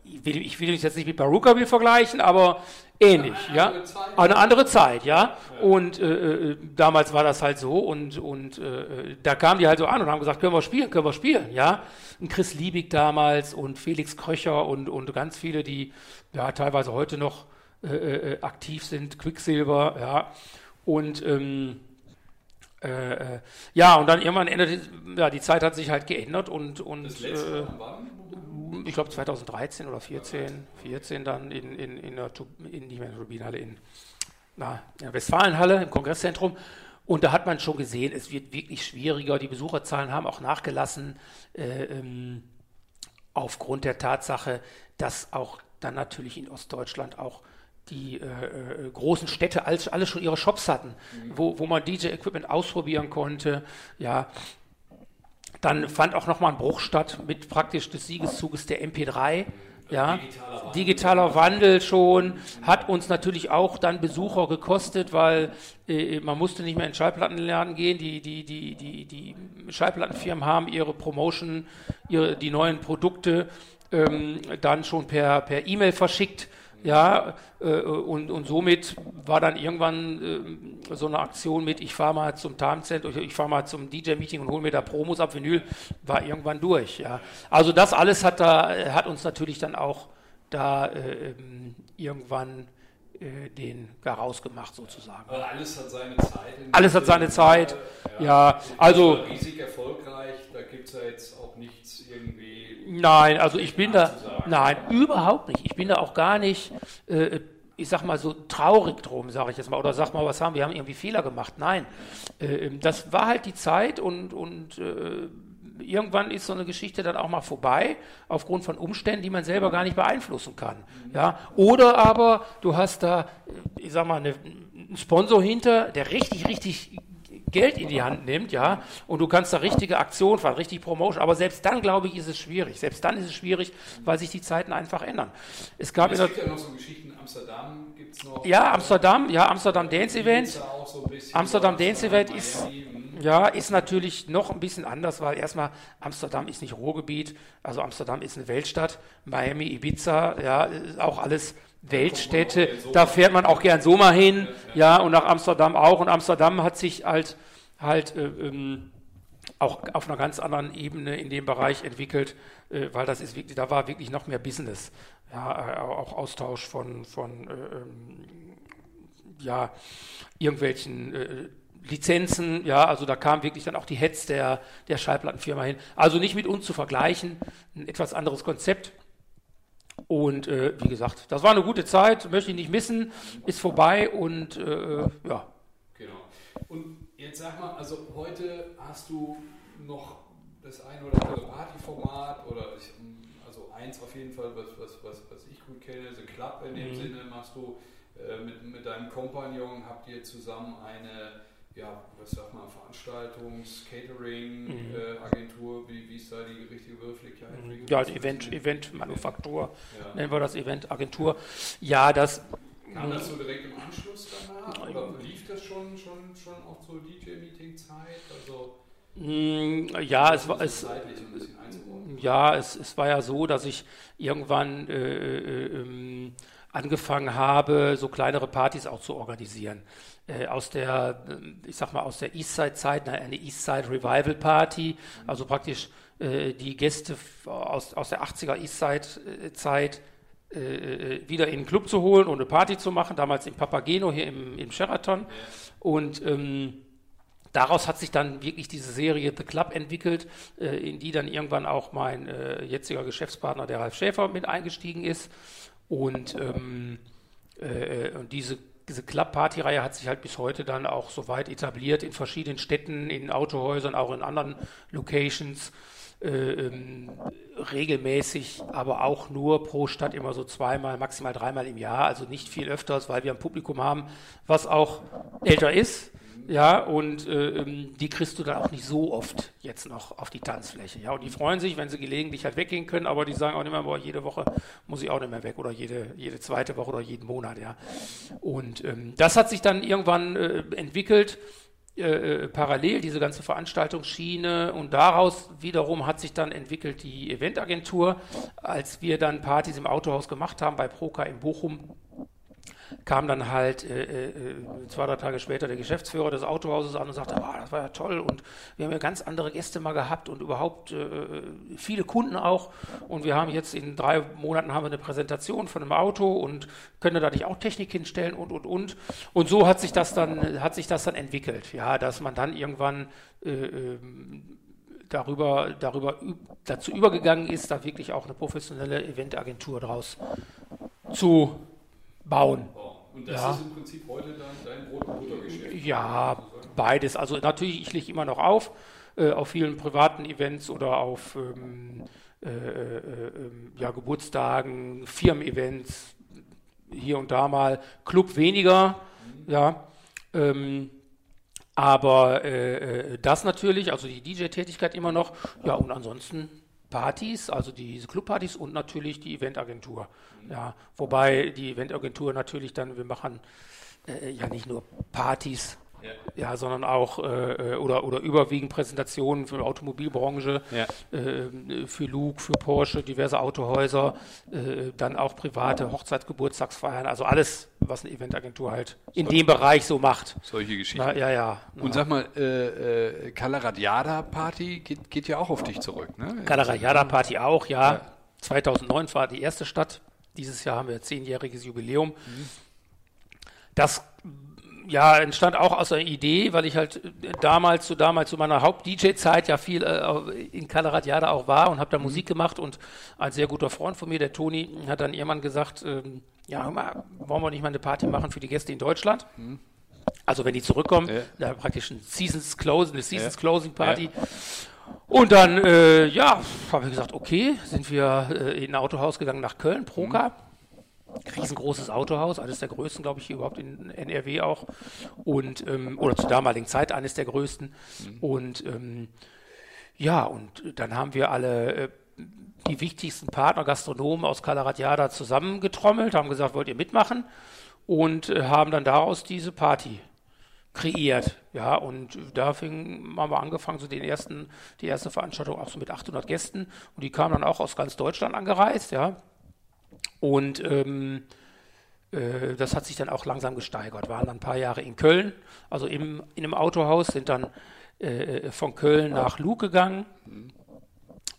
Ich will, ich will mich jetzt nicht mit Baruka will vergleichen, aber ähnlich, eine ja. Eine andere Zeit, ja. ja. Und äh, äh, damals war das halt so und, und äh, da kamen die halt so an und haben gesagt, können wir spielen, können wir spielen, ja. Und Chris Liebig damals und Felix Kröcher und, und ganz viele, die ja teilweise heute noch äh, äh aktiv sind, Quicksilver, ja. Und ähm, äh, ja, und dann irgendwann änderte, ja, die Zeit hat sich halt geändert und, und das letzte äh, wann? Ich glaube 2013 oder 14, 14 dann in, in, in der, in, nicht mehr in der Turbinenhalle, in, na, in der Westfalenhalle im Kongresszentrum. Und da hat man schon gesehen, es wird wirklich schwieriger. Die Besucherzahlen haben auch nachgelassen, äh, ähm, aufgrund der Tatsache, dass auch dann natürlich in Ostdeutschland auch die äh, äh, großen Städte alles, alle schon ihre Shops hatten, mhm. wo, wo man DJ-Equipment ausprobieren konnte. Ja, dann fand auch nochmal ein Bruch statt mit praktisch des Siegeszuges der MP3. Ja, digitaler Wandel. digitaler Wandel schon, hat uns natürlich auch dann Besucher gekostet, weil äh, man musste nicht mehr in Schallplattenladen gehen. Die, die, die, die, die Schallplattenfirmen haben ihre Promotion, ihre, die neuen Produkte ähm, dann schon per per E-Mail verschickt ja, äh, und, und somit war dann irgendwann äh, so eine Aktion mit, ich fahre mal zum Time-Center, ich fahre mal zum DJ-Meeting und hole mir da Promos ab Vinyl, war irgendwann durch. Ja. Also das alles hat, da, hat uns natürlich dann auch da äh, ähm, irgendwann äh, den Garaus gemacht sozusagen. Aber alles hat seine Zeit. Alles hat seine Zeit, ja. ja also riesig erfolgreich, da gibt es ja jetzt auch nichts irgendwie Nein, also ich bin da, nein, überhaupt nicht. Ich bin da auch gar nicht, äh, ich sag mal so traurig drum, sage ich jetzt mal, oder sag mal, was haben wir haben irgendwie Fehler gemacht. Nein, äh, das war halt die Zeit und, und äh, irgendwann ist so eine Geschichte dann auch mal vorbei, aufgrund von Umständen, die man selber gar nicht beeinflussen kann. Ja? Oder aber du hast da, ich sag mal, eine, einen Sponsor hinter, der richtig, richtig Geld in die Hand nimmt, ja, und du kannst da richtige Aktionen fahren, richtig Promotion, aber selbst dann, glaube ich, ist es schwierig. Selbst dann ist es schwierig, weil sich die Zeiten einfach ändern. Es gab es gibt ja noch so Geschichten, Amsterdam gibt es noch. Ja, Amsterdam, ja, Amsterdam Dance Event. So Amsterdam Dance Event ist, ja, ist natürlich noch ein bisschen anders, weil erstmal Amsterdam ist nicht Ruhrgebiet, also Amsterdam ist eine Weltstadt, Miami, Ibiza, ja, auch alles Weltstädte, da fährt man auch gern so mal hin, ja, und nach Amsterdam auch. Und Amsterdam hat sich halt halt äh, ähm, auch auf einer ganz anderen Ebene in dem Bereich entwickelt, äh, weil das ist wirklich, da war wirklich noch mehr Business. Ja, äh, auch Austausch von, von äh, ähm, ja, irgendwelchen äh, Lizenzen, ja, also da kam wirklich dann auch die Heads der, der Schallplattenfirma hin. Also nicht mit uns zu vergleichen, ein etwas anderes Konzept. Und äh, wie gesagt, das war eine gute Zeit, möchte ich nicht missen, ist vorbei und äh, ja. Genau. Und jetzt sag mal, also heute hast du noch das ein oder andere Partyformat oder ich, also eins auf jeden Fall, was, was, was, was ich gut kenne, The Club in dem mhm. Sinne machst du äh, mit, mit deinem Kompagnon, habt ihr zusammen eine ja, was sagt man, Veranstaltungs-, Catering-Agentur, mhm. äh, wie, wie ist da die richtige Begrifflichkeit? Mhm. Ja, also Event, Event-Manufaktur, ja. nennen wir das Event-Agentur. Ja, das. Kam das so direkt im Anschluss danach? Oder lief das schon, schon, schon auch zur DJ-Meeting-Zeit? Also, mm, ja, es war. Es, ja, es, es war ja so, dass ich irgendwann äh, äh, ähm, angefangen habe, so kleinere Partys auch zu organisieren. Äh, aus der, ich sag mal, aus der Eastside-Zeit, eine Eastside Revival Party, also praktisch äh, die Gäste aus, aus der 80er Eastside-Zeit äh, wieder in den Club zu holen und eine Party zu machen, damals im Papageno hier im, im Sheraton. Und ähm, daraus hat sich dann wirklich diese Serie The Club entwickelt, äh, in die dann irgendwann auch mein äh, jetziger Geschäftspartner, der Ralf Schäfer, mit eingestiegen ist. Und, ähm, äh, und diese diese Club-Party-Reihe hat sich halt bis heute dann auch so weit etabliert in verschiedenen Städten, in Autohäusern, auch in anderen Locations. Äh, ähm, regelmäßig, aber auch nur pro Stadt immer so zweimal, maximal dreimal im Jahr, also nicht viel öfters, weil wir ein Publikum haben, was auch älter ist, ja, und äh, ähm, die kriegst du dann auch nicht so oft jetzt noch auf die Tanzfläche. Ja, und die freuen sich, wenn sie gelegentlich halt weggehen können, aber die sagen auch nicht mehr, boah, jede Woche muss ich auch nicht mehr weg oder jede, jede zweite Woche oder jeden Monat, ja. Und ähm, das hat sich dann irgendwann äh, entwickelt, äh parallel, diese ganze Veranstaltungsschiene und daraus wiederum hat sich dann entwickelt die Eventagentur, als wir dann Partys im Autohaus gemacht haben bei Proka in Bochum kam dann halt äh, äh, zwei, drei Tage später der Geschäftsführer des Autohauses an und sagte, oh, das war ja toll und wir haben ja ganz andere Gäste mal gehabt und überhaupt äh, viele Kunden auch und wir haben jetzt in drei Monaten haben wir eine Präsentation von einem Auto und können da nicht auch Technik hinstellen und, und, und. Und so hat sich das dann, hat sich das dann entwickelt, ja, dass man dann irgendwann äh, ähm, darüber, darüber dazu übergegangen ist, da wirklich auch eine professionelle Eventagentur draus zu bauen. Und das ja. ist im Prinzip heute dann dein Brot- und Buttergeschäft? Ja, beides. Also natürlich, ich lege immer noch auf, äh, auf vielen privaten Events oder auf ähm, äh, äh, ähm, ja, Geburtstagen, Firmen-Events, hier und da mal, Club weniger, mhm. ja. Ähm, aber äh, äh, das natürlich, also die DJ-Tätigkeit immer noch, ja, und ansonsten Partys, also diese Clubpartys und natürlich die Eventagentur. Ja, wobei die Eventagentur natürlich dann, wir machen äh, ja nicht nur Partys, ja. ja, sondern auch äh, oder, oder überwiegend Präsentationen für die Automobilbranche, ja. äh, für Luke, für Porsche, diverse Autohäuser, äh, dann auch private Hochzeitsgeburtstagsfeiern, also alles, was eine Eventagentur halt in dem Bereich so macht. Solche Geschichten. Na, ja, ja. Und sag mal, äh, äh Calaradiada Party geht, geht, ja auch auf dich zurück, ne? Calaradiada Party auch, ja. ja. 2009 war die erste Stadt. Dieses Jahr haben wir zehnjähriges Jubiläum. Mhm. Das ja, entstand auch aus einer Idee, weil ich halt damals, zu damals, zu meiner Haupt-DJ-Zeit ja viel äh, in Calaratiada auch war und habe da mhm. Musik gemacht und ein sehr guter Freund von mir, der Toni, hat dann irgendwann gesagt, ähm, ja, hör mal, wollen wir nicht mal eine Party machen für die Gäste in Deutschland? Mhm. Also wenn die zurückkommen, ja. da praktisch ein Seasons Closing, eine Seasons. Closing Party. Ja. Und dann, äh, ja, habe ich gesagt, okay, sind wir äh, in ein Autohaus gegangen nach Köln, Proka. Mhm riesengroßes Autohaus, eines der größten, glaube ich, überhaupt in NRW auch. Und, ähm, oder zur damaligen Zeit eines der größten. Mhm. Und ähm, ja, und dann haben wir alle äh, die wichtigsten Partner, Gastronomen aus Calaratiada zusammengetrommelt, haben gesagt, wollt ihr mitmachen? Und äh, haben dann daraus diese Party kreiert. Ja, und da fing, haben wir angefangen, so den ersten, die erste Veranstaltung auch so mit 800 Gästen. Und die kamen dann auch aus ganz Deutschland angereist, ja. Und ähm, Äh, das hat sich dann auch langsam gesteigert. Waren dann ein paar Jahre in Köln, also im, in einem Autohaus, sind dann äh, von Köln nach Luke gegangen.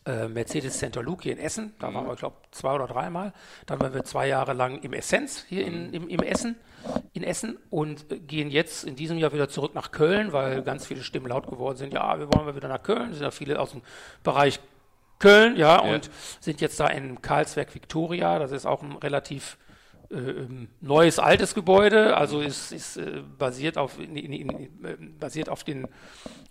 Äh, Mercedes Center Luke hier in Essen. Da waren wir, glaube ich, zwei oder dreimal. Dann waren wir zwei Jahre lang im Essenz hier in, im, im Essen, in Essen und äh, gehen jetzt in diesem Jahr wieder zurück nach Köln, weil ganz viele Stimmen laut geworden sind. Ja, wir wollen wieder nach Köln. Es sind ja viele aus dem Bereich Köln, ja, ja, und sind jetzt da in Karlsberg Victoria. Das ist auch ein relativ äh, ähm, neues, altes Gebäude, also ist, ist äh, basiert, auf, in, in, in, äh, basiert auf den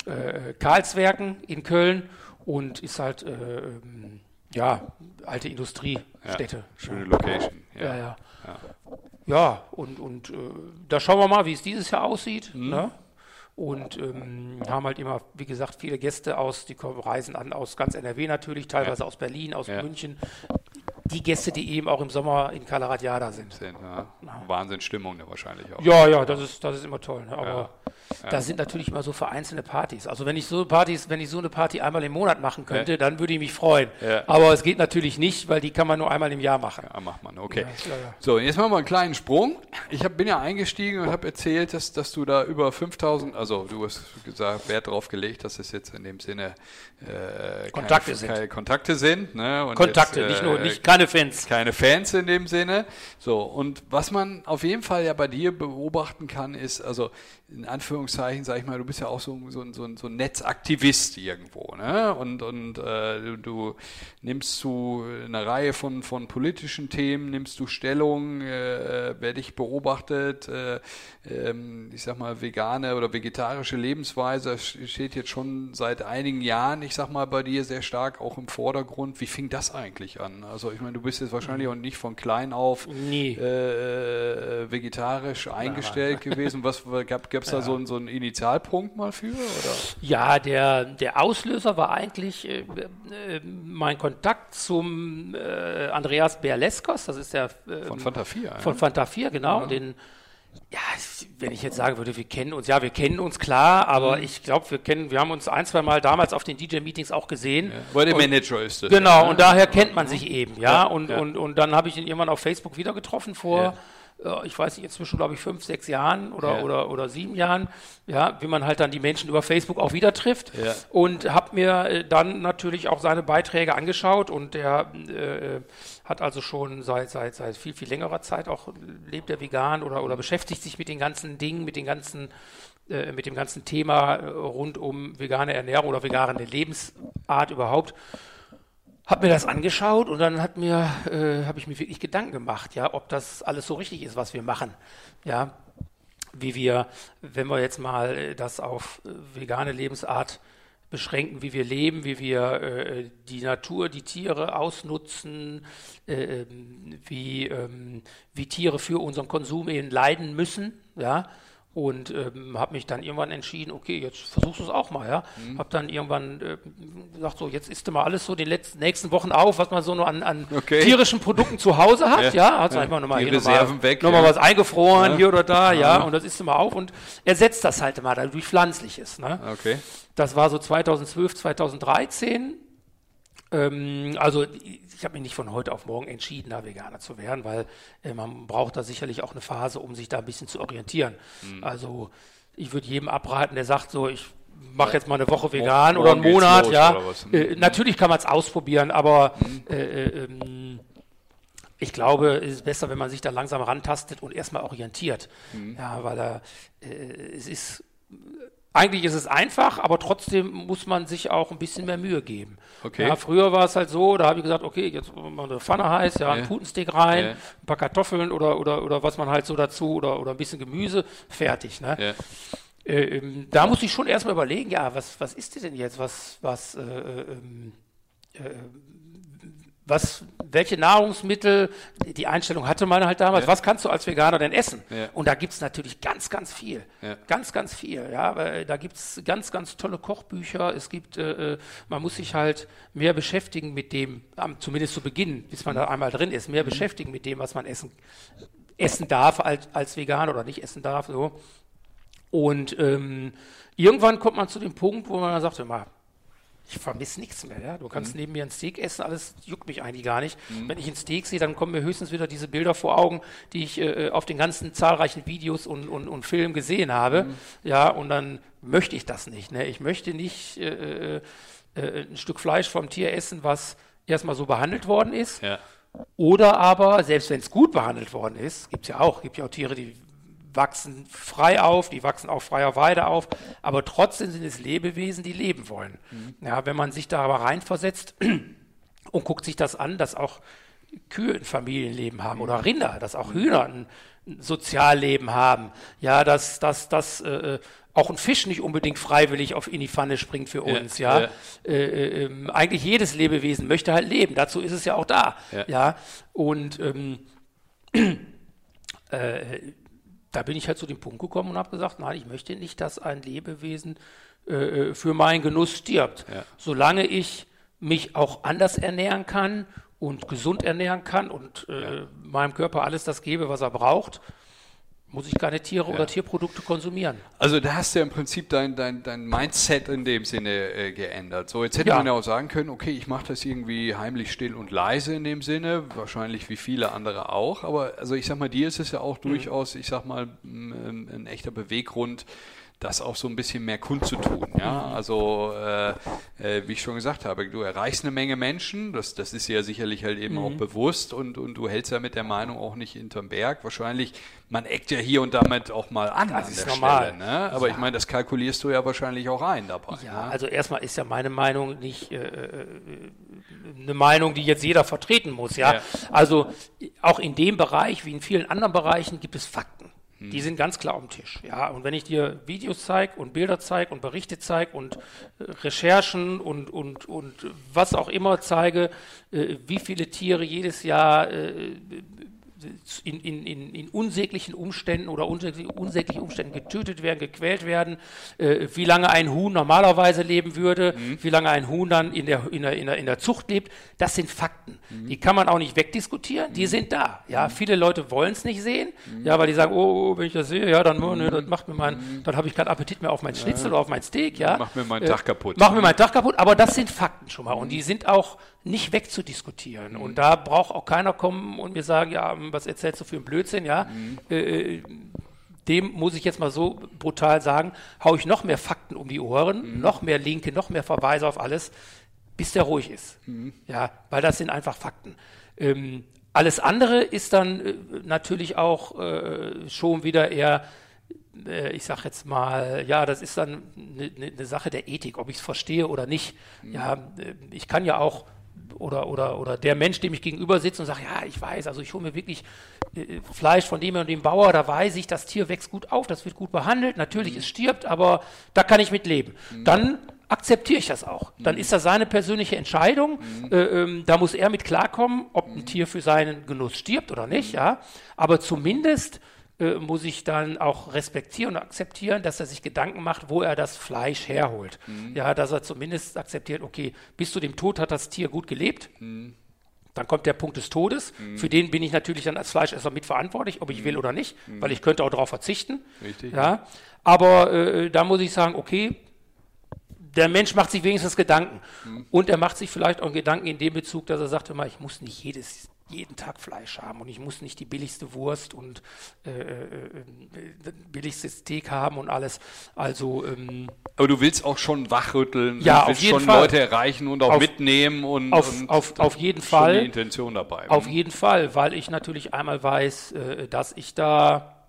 äh, Karlswerken in Köln und ist halt, äh, ähm, ja, alte Industriestätte. Ja, schöne Location. Ja, ja. Ja, ja. ja und, und äh, da schauen wir mal, wie es dieses Jahr aussieht. Mhm. Ne? Und ähm, haben halt immer, wie gesagt, viele Gäste aus, die kommen, reisen an aus ganz NRW natürlich, teilweise ja. aus Berlin, aus ja. München, die Gäste, die eben auch im Sommer in Kalaratjada sind. sind ja. Wahnsinnsstimmung ne, wahrscheinlich auch. Ja, ja, das ist, das ist immer toll. Ne? Aber ja. Ja. da sind natürlich immer so vereinzelte Partys. Also wenn ich so Partys, wenn ich so eine Party einmal im Monat machen könnte, dann würde ich mich freuen. Aber es geht natürlich nicht, weil die kann man nur einmal im Jahr machen. Ja, macht man, okay. So, jetzt machen wir einen kleinen Sprung. Ich hab, bin ja eingestiegen und habe erzählt, dass, dass du da über 5000, also du hast gesagt, Wert darauf gelegt, dass es jetzt in dem Sinne äh, Kontakte keine, sind. Keine Kontakte sind. Ne? Kontakte, jetzt, äh, nicht nur, nicht keine Fans. Keine Fans in dem Sinne. So, und was man auf jeden Fall ja bei dir beobachten kann, ist, also in Anführungszeichen, sag ich mal, du bist ja auch so, so, so, so ein Netzaktivist irgendwo, ne? Und, und äh, du, du, nimmst zu einer Reihe von, von politischen Themen, nimmst du Stellung, äh, wer dich beobachtet, äh, ähm, ich sag mal, vegane oder vegetarische Lebensweise steht jetzt schon seit einigen Jahren, ich sag mal, bei dir sehr stark auch im Vordergrund. Wie fing das eigentlich an? Also ich meine, du bist jetzt wahrscheinlich auch nicht von klein auf äh, äh, vegetarisch eingestellt gewesen. Was gab es da ja. so, so einen Initialpunkt mal für? Oder? Ja, der, der Auslöser war eigentlich äh, äh mein Kontakt zum äh, Andreas Berleskos, das ist der von Fanta 4. Von Fanta 4, genau, ja. den ja, wenn ich jetzt sagen würde, wir kennen uns, ja, wir kennen uns klar, aber mhm. ich glaube, wir kennen, wir haben uns ein, zwei Mal damals auf den DJ-Meetings auch gesehen. Ja, weil der Manager ist das. Genau, ja. und daher kennt man sich eben, ja. ja und, Und, und dann habe ich ihn irgendwann auf Facebook wieder getroffen vor ich weiß nicht, inzwischen glaube ich fünf, sechs Jahren oder, ja. oder, oder sieben Jahren, ja, wie man halt dann die Menschen über Facebook auch wieder trifft. Ja. Und habe mir äh, dann natürlich auch seine Beiträge angeschaut und der äh, hat also schon seit, seit, seit viel, viel längerer Zeit auch lebt er vegan oder, oder beschäftigt sich mit den ganzen Dingen, mit den ganzen äh, mit dem ganzen Thema äh, rund um vegane Ernährung oder vegane Lebensart überhaupt habe mir das angeschaut und dann hat mir, äh, habe ich mir wirklich Gedanken gemacht, ja, ob das alles so richtig ist, was wir machen, ja, wie wir, wenn wir jetzt mal äh, das auf äh, vegane Lebensart beschränken, wie wir leben, wie wir äh, die Natur, die Tiere ausnutzen, äh, ähm, wie, ähm, wie Tiere für unseren Konsum eben leiden müssen, ja, und ähm, habe mich dann irgendwann entschieden, okay, jetzt versuchst du es auch mal, ja. Mhm. Habe dann irgendwann äh, gesagt, so jetzt isst du mal alles so die letzten, nächsten Wochen auf, was man so nur an, an okay. tierischen Produkten zu Hause hat, ja. ja. Hat ja. mal nochmal hier nochmal, weg, nochmal ja. was eingefroren ja. hier oder da, ja. Und das isst du mal auf und ersetzt das halt mal durch Pflanzliches, ne. Okay. Das war so 2012, 2013. Ähm, also ich habe mich nicht von heute auf morgen entschieden, da Veganer zu werden, weil äh, man braucht da sicherlich auch eine Phase, um sich da ein bisschen zu orientieren. Mhm. Also ich würde jedem abraten, der sagt so, ich mache jetzt mal eine Woche vegan morgen, oder einen Monat, ja. Äh, natürlich kann man es ausprobieren, aber mhm. äh, äh, ähm, ich glaube, es ist besser, wenn man sich da langsam rantastet und erstmal orientiert. Mhm. Ja, weil da, äh, es ist eigentlich ist es einfach, aber trotzdem muss man sich auch ein bisschen mehr Mühe geben. Okay. Ja, früher war es halt so, da habe ich gesagt, okay, jetzt mal eine Pfanne heiß, ja, einen Putensteak rein, ja. ein paar Kartoffeln oder, oder, oder was man halt so dazu oder, oder ein bisschen Gemüse, fertig. Ne? Ja. Äh, ähm, da muss ich schon erstmal überlegen, ja, was, was ist denn jetzt, was, was äh, äh, ähm, äh was, welche Nahrungsmittel, die Einstellung hatte man halt damals, ja. was kannst du als Veganer denn essen? Ja. Und da gibt es natürlich ganz, ganz viel. Ja. Ganz, ganz viel. Ja, weil da gibt es ganz, ganz tolle Kochbücher. Es gibt, äh, äh, man muss sich halt mehr beschäftigen mit dem, zumindest zu Beginn, bis man da einmal drin ist, mehr mhm. beschäftigen mit dem, was man essen, essen darf als, als Veganer oder nicht essen darf. So. Und ähm, irgendwann kommt man zu dem Punkt, wo man dann sagt, immer, ich vermisse nichts mehr. Ja? Du kannst mhm. neben mir ein Steak essen, alles juckt mich eigentlich gar nicht. Mhm. Wenn ich ein Steak sehe, dann kommen mir höchstens wieder diese Bilder vor Augen, die ich äh, äh, auf den ganzen zahlreichen Videos und, und, und Filmen gesehen habe. Mhm. Ja, und dann möchte ich das nicht. Ne? Ich möchte nicht äh, äh, äh ein Stück Fleisch vom Tier essen, was erstmal so behandelt worden ist. Ja. Oder aber, selbst wenn es gut behandelt worden ist, gibt es ja auch, gibt ja auch Tiere, die wachsen frei auf, die wachsen auf freier Weide auf, aber trotzdem sind es Lebewesen, die leben wollen. Mhm. Ja, wenn man sich da aber reinversetzt und guckt sich das an, dass auch Kühe ein Familienleben haben oder Rinder, dass auch Hühner ein, Sozialleben haben, ja, dass, dass, dass äh, auch ein Fisch nicht unbedingt freiwillig auf in die Pfanne springt für uns, ja. ja. Äh, äh, ähm, eigentlich jedes Lebewesen möchte halt leben, dazu ist es ja auch da, ja. ja? Und ähm, äh, da bin ich halt zu dem Punkt gekommen und habe gesagt, nein, ich möchte nicht, dass ein Lebewesen äh, äh, für meinen Genuss stirbt. Ja. Solange ich mich auch anders ernähren kann und gesund ernähren kann und äh, ja. meinem Körper alles das gebe, was er braucht, muss ich keine Tiere ja. oder Tierprodukte konsumieren. Also da hast du ja im Prinzip dein, dein, dein Mindset in dem Sinne äh, geändert. So, jetzt hätte ja. man ja auch sagen können, okay, ich mache das irgendwie heimlich still und leise in dem Sinne, wahrscheinlich wie viele andere auch, aber also ich sag mal, dir ist es ja auch mhm. durchaus, ich sag mal, ein, ein echter Beweggrund, das auch so ein bisschen mehr kundzutun. Ja? Also, äh, äh, wie ich schon gesagt habe, du erreichst eine Menge Menschen, das, das ist ja sicherlich halt eben mhm. auch bewusst und, und du hältst ja mit der Meinung auch nicht hinterm Berg. Wahrscheinlich, man eckt ja hier und damit auch mal an. Das an ist normal. Stelle, ne? Aber ja. ich meine, das kalkulierst du ja wahrscheinlich auch ein dabei. Ja, ne? also erstmal ist ja meine Meinung nicht äh, äh, eine Meinung, die jetzt jeder vertreten muss. Ja? ja? Also auch in dem Bereich, wie in vielen anderen Bereichen, gibt es Fakten. Die hm. sind ganz klar am Tisch. Ja, und wenn ich dir Videos zeige und Bilder zeige und Berichte zeige und äh, Recherchen und, und, und was auch immer zeige, äh, wie viele Tiere jedes Jahr äh, in, in, in, in unsäglichen Umständen oder unsäglichen Umständen getötet werden, gequält werden, äh, wie lange ein Huhn normalerweise leben würde, mhm. wie lange ein Huhn dann in der, in der, in der, in der Zucht lebt, das sind Fakten. Mhm. Die kann man auch nicht wegdiskutieren, die mhm. sind da. Ja, mhm. viele Leute wollen es nicht sehen, mhm. ja, weil die sagen, oh, oh, wenn ich das sehe, ja, dann, oh, ne, das macht mir mein, dann habe ich keinen Appetit mehr auf mein Schnitzel ja. oder auf mein Steak, ja. Macht mir meinen äh, Tag kaputt. Macht mir meinen Tag kaputt, aber das sind Fakten schon mal und die sind auch nicht wegzudiskutieren. Und da braucht auch keiner kommen und mir sagen, ja, was erzählst du für einen Blödsinn, ja. Mhm. Äh, dem muss ich jetzt mal so brutal sagen, haue ich noch mehr Fakten um die Ohren, mhm. noch mehr Linke, noch mehr Verweise auf alles, bis der ruhig ist. Mhm. Ja, weil das sind einfach Fakten. Ähm, alles andere ist dann äh, natürlich auch äh, schon wieder eher äh, ich sage jetzt mal, ja, das ist dann eine ne, ne Sache der Ethik, ob ich es verstehe oder nicht. Mhm. Ja, äh, ich kann ja auch oder, oder, oder der Mensch, dem ich gegenüber sitze und sage, ja, ich weiß, also ich hole mir wirklich äh, Fleisch von dem und dem Bauer, da weiß ich, das Tier wächst gut auf, das wird gut behandelt, natürlich, mhm. es stirbt, aber da kann ich mit leben. Mhm. Dann akzeptiere ich das auch. Dann mhm. ist das seine persönliche Entscheidung. Mhm. Äh, ähm, da muss er mit klarkommen, ob ein mhm. Tier für seinen Genuss stirbt oder nicht, ja. Aber zumindest äh, muss ich dann auch respektieren und akzeptieren, dass er sich Gedanken macht, wo er das Fleisch herholt. Mhm. Ja, dass er zumindest akzeptiert, okay, bis zu dem Tod hat das Tier gut gelebt. Mhm. Dann kommt der Punkt des Todes. Mhm. Für den bin ich natürlich dann als Fleischesser mitverantwortlich, ob ich mhm. will oder nicht, mhm. weil ich könnte auch darauf verzichten. Richtig. Ja, aber äh, da muss ich sagen, okay, der Mensch macht sich wenigstens Gedanken. Mhm. Und er macht sich vielleicht auch Gedanken in dem Bezug, dass er sagt immer, ich muss nicht jedes jeden Tag Fleisch haben und ich muss nicht die billigste Wurst und äh, äh, äh billigste Steak haben und alles. Also ähm, aber du willst auch schon wachrütteln, ja, du willst auf jeden schon Fall. Leute erreichen und auch auf, mitnehmen und, auf, und auf, auf jeden Fall die Intention dabei. Auf jeden Fall, weil ich natürlich einmal weiß, äh, dass ich da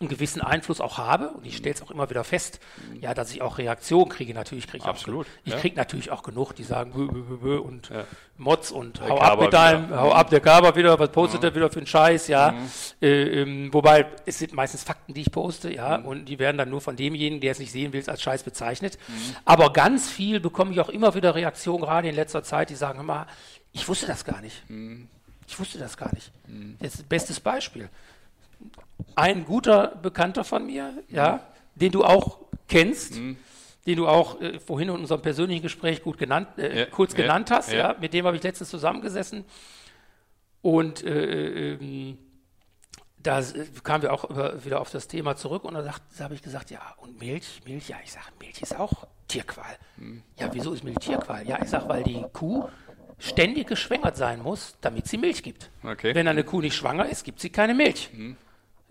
einen gewissen Einfluss auch habe und ich stelle es auch immer wieder fest, ja, dass ich auch Reaktionen kriege. Natürlich kriege ich Absolut, auch, ich ja. kriege natürlich auch genug, die sagen bö, bö, bö, und ja. Mods und der hau Kaber ab mit deinem, hau ab der Gaber wieder, was postet ja. er wieder für einen Scheiß, ja. Mhm. Äh, ähm, wobei es sind meistens Fakten, die ich poste, ja, mhm. und die werden dann nur von demjenigen, der es nicht sehen will, als Scheiß bezeichnet. Mhm. Aber ganz viel bekomme ich auch immer wieder Reaktionen, gerade in letzter Zeit, die sagen immer, ich wusste das gar nicht. Mhm. Ich wusste das gar nicht. Mhm. Jetzt bestes Beispiel ein guter Bekannter von mir, ja, den du auch kennst, mhm. den du auch äh, vorhin in unserem persönlichen Gespräch gut genannt, äh, ja, kurz ja, genannt hast, ja. ja. mit dem habe ich letztens zusammengesessen und äh, ähm, da kamen wir auch über, wieder auf das Thema zurück und da, da habe ich gesagt, ja, und Milch, Milch, ja, ich sage, Milch ist auch Tierqual. Ja, wieso ist Milch Tierqual? Ja, ich sag, weil die Kuh ständig geschwängert sein muss, damit sie Milch gibt. Okay. Wenn eine Kuh nicht schwanger ist, gibt sie keine Milch.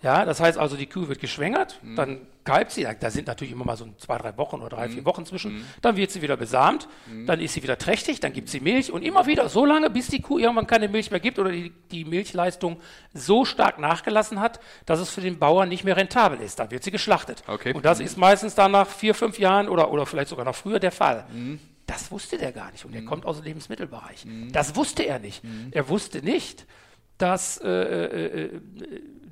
Ja, das heißt also, die Kuh wird geschwängert, dann kalbt sie, da sind natürlich immer mal so zwei, drei Wochen oder drei, vier Wochen zwischen, dann wird sie wieder besamt, dann ist sie wieder trächtig, dann gibt sie Milch und immer wieder so lange, bis die Kuh irgendwann keine Milch mehr gibt oder die, die Milchleistung so stark nachgelassen hat, dass es für den Bauern nicht mehr rentabel ist. Dann wird sie geschlachtet. Okay. Und das ist meistens dann nach vier, fünf Jahren oder, oder vielleicht sogar noch früher der Fall. Das wusste der gar nicht und er kommt aus dem Lebensmittelbereich. Das wusste er nicht. Er wusste nicht, dass, äh, äh, äh,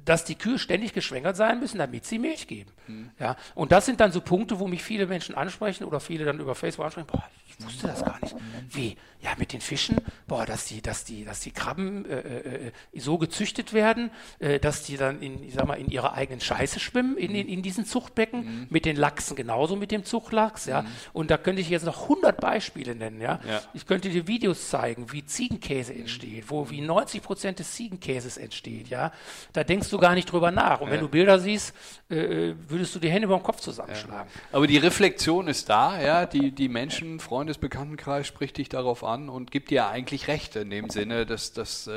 dass die Kühe ständig geschwängert sein müssen, damit sie Milch geben. Ja, und das sind dann so Punkte, wo mich viele Menschen ansprechen oder viele dann über Facebook ansprechen, boah, ich wusste das gar nicht. Wie? Ja, mit den Fischen, boah, dass die, dass die, dass die Krabben äh, äh, äh, so gezüchtet werden, äh, dass die dann in, ich sag mal, in ihrer eigenen Scheiße schwimmen, in, in, in diesen Zuchtbecken, mit den Lachsen genauso mit dem Zuchtlachs, ja. Und da könnte ich jetzt noch 100 Beispiele nennen, ja. Ja. Ich könnte dir Videos zeigen, wie Ziegenkäse entsteht, wo wie 90 Prozent des Ziegenkäses entsteht, ja. Da denkst du gar nicht drüber nach. Und wenn du Bilder siehst, äh, würdest du die Hände über den Kopf zusammenschlagen. Aber die Reflexion ist da, ja, die, die Menschen, Freundes, Bekanntenkreis spricht dich darauf an und gibt dir eigentlich Recht in dem Sinne, dass, dass äh,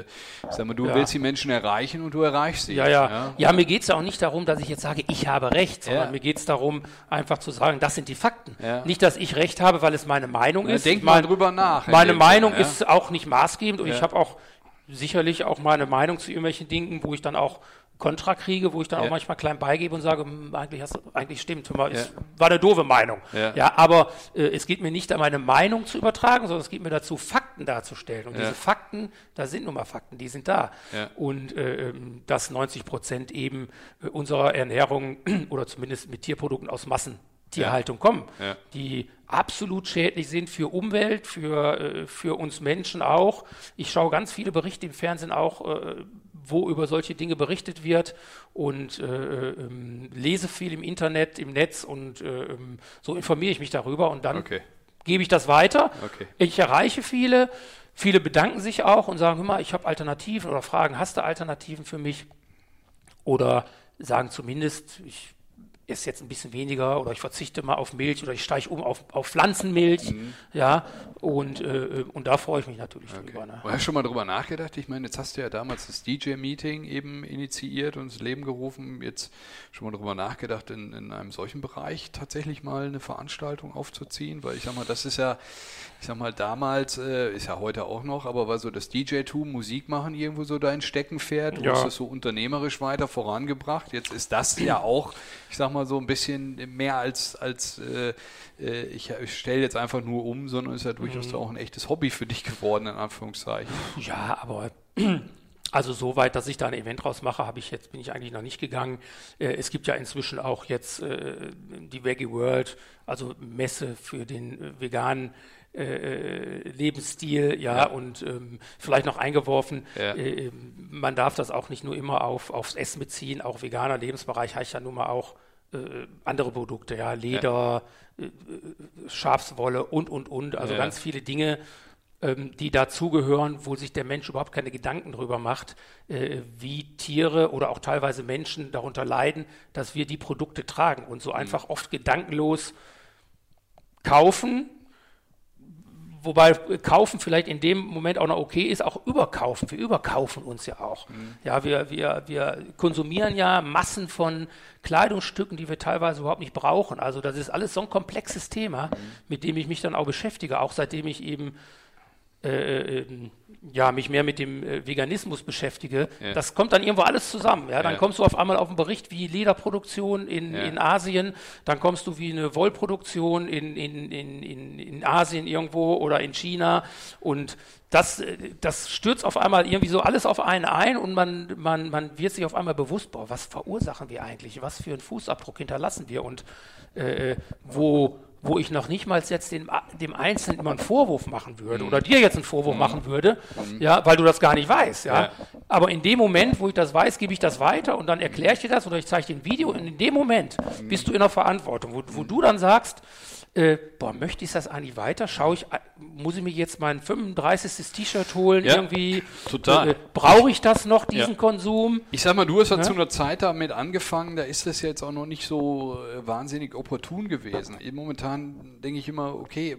äh, sag mal, du Ja. willst die Menschen erreichen und du erreichst sie. Ja, ja. Ja, mir geht es ja auch nicht darum, dass ich jetzt sage, ich habe Recht, sondern Ja. mir geht es darum, einfach zu sagen, das sind die Fakten. Ja. Nicht, dass ich Recht habe, weil es meine Meinung Ja, ist. denk mal Mein- drüber nach in Meine Meinung ja. ist auch nicht maßgebend und Ja. ich habe auch sicherlich auch meine Meinung zu irgendwelchen Dingen, wo ich dann auch Kontra kriege, wo ich dann Ja. auch manchmal klein beigebe und sage, "Hm, eigentlich, hast, eigentlich stimmt, mal, Ja. war eine doofe Meinung. Ja. aber äh, es geht mir nicht, meine Meinung zu übertragen, sondern es geht mir dazu, Fakten darzustellen. Und Ja. diese Fakten, da sind nun mal Fakten, die sind da. Ja. Und äh, ähm, dass 90 Prozent eben äh, unserer Ernährung oder zumindest mit Tierprodukten aus Massentierhaltung kommen, Ja. die absolut schädlich sind für Umwelt, für, äh, für uns Menschen auch. Ich schaue ganz viele Berichte im Fernsehen auch, äh, wo über solche Dinge berichtet wird und äh, ähm, lese viel im Internet, im Netz und äh, ähm, so informiere ich mich darüber und dann Okay. gebe ich das weiter. Okay. Ich erreiche viele. Viele bedanken sich auch und sagen, hör mal, ich habe Alternativen oder fragen, hast du Alternativen für mich? Oder sagen zumindest, ich esse jetzt ein bisschen weniger oder ich verzichte mal auf Milch oder ich steige um auf, auf Pflanzenmilch. Mhm. Ja, und, äh, und da freue ich mich natürlich drüber. Ne? Du hast schon mal drüber nachgedacht? Ich meine, jetzt hast du ja damals das DJ-Meeting eben initiiert und ins Leben gerufen. Jetzt schon mal drüber nachgedacht, in, in einem solchen Bereich tatsächlich mal eine Veranstaltung aufzuziehen? Weil ich sag mal, das ist ja, ich sag mal, damals, äh, ist ja heute auch noch, aber war so das DJ-Tum, Musik machen irgendwo so dein Steckenpferd. Du Ja. hast das so unternehmerisch weiter vorangebracht. Jetzt ist das ja auch, ich sag mal, so ein bisschen mehr als, als äh, äh, ich, ich stelle jetzt einfach nur um, sondern ist ja durchaus auch ein echtes Hobby für dich geworden, in Anführungszeichen. Ja, aber also so weit, dass ich da ein Event draus mache, habe ich jetzt bin ich eigentlich noch nicht gegangen. Äh, es gibt ja inzwischen auch jetzt äh, die Veggie World, also Messe für den äh, veganen äh, Lebensstil, ja, Ja. und ähm, vielleicht noch eingeworfen, Ja. äh, man darf das auch nicht nur immer auf, aufs Essen beziehen, auch veganer Lebensbereich heißt ja nun mal auch äh, andere Produkte, ja, Leder, äh, äh, Schafswolle und, und, und, also Ja. ganz viele Dinge, ähm, die dazugehören, wo sich der Mensch überhaupt keine Gedanken drüber macht, äh, wie Tiere oder auch teilweise Menschen darunter leiden, dass wir die Produkte tragen und so einfach oft gedankenlos kaufen, wobei kaufen vielleicht in dem Moment auch noch okay ist, auch überkaufen. Wir überkaufen uns ja auch. Ja, wir, wir, wir konsumieren ja Massen von Kleidungsstücken, die wir teilweise überhaupt nicht brauchen. Also das ist alles so ein komplexes Thema, mit dem ich mich dann auch beschäftige, auch seitdem ich eben äh, ähm, ja, mich mehr mit dem äh, Veganismus beschäftige, Ja. das kommt dann irgendwo alles zusammen. Ja? Dann Ja. kommst du auf einmal auf einen Bericht wie Lederproduktion in, Ja. in Asien, dann kommst du wie eine Wollproduktion in, in, in, in, in Asien irgendwo oder in China und das, äh, das stürzt auf einmal irgendwie so alles auf einen ein und man, man, man wird sich auf einmal bewusst, boah, was verursachen wir eigentlich, was für einen Fußabdruck hinterlassen wir und äh, wo, wo ich noch nicht mal jetzt dem, dem Einzelnen immer einen Vorwurf machen würde oder dir jetzt einen Vorwurf machen würde, ja, weil du das gar nicht weißt, ja. Ja. Aber in dem Moment, wo ich das weiß, gebe ich das weiter und dann erkläre ich dir das oder ich zeige dir ein Video und in dem Moment bist du in der Verantwortung, wo, wo du dann sagst, äh, boah, möchte ich das eigentlich weiter? Schaue ich, muss ich mir jetzt mein 35. T-Shirt holen? Ja, irgendwie total. Äh, Brauche ich das noch, diesen Ja. Konsum? Ich sag mal, du hast ja zu einer Zeit damit angefangen, da ist das jetzt auch noch nicht so äh, wahnsinnig opportun gewesen. Momentan denke ich immer, okay,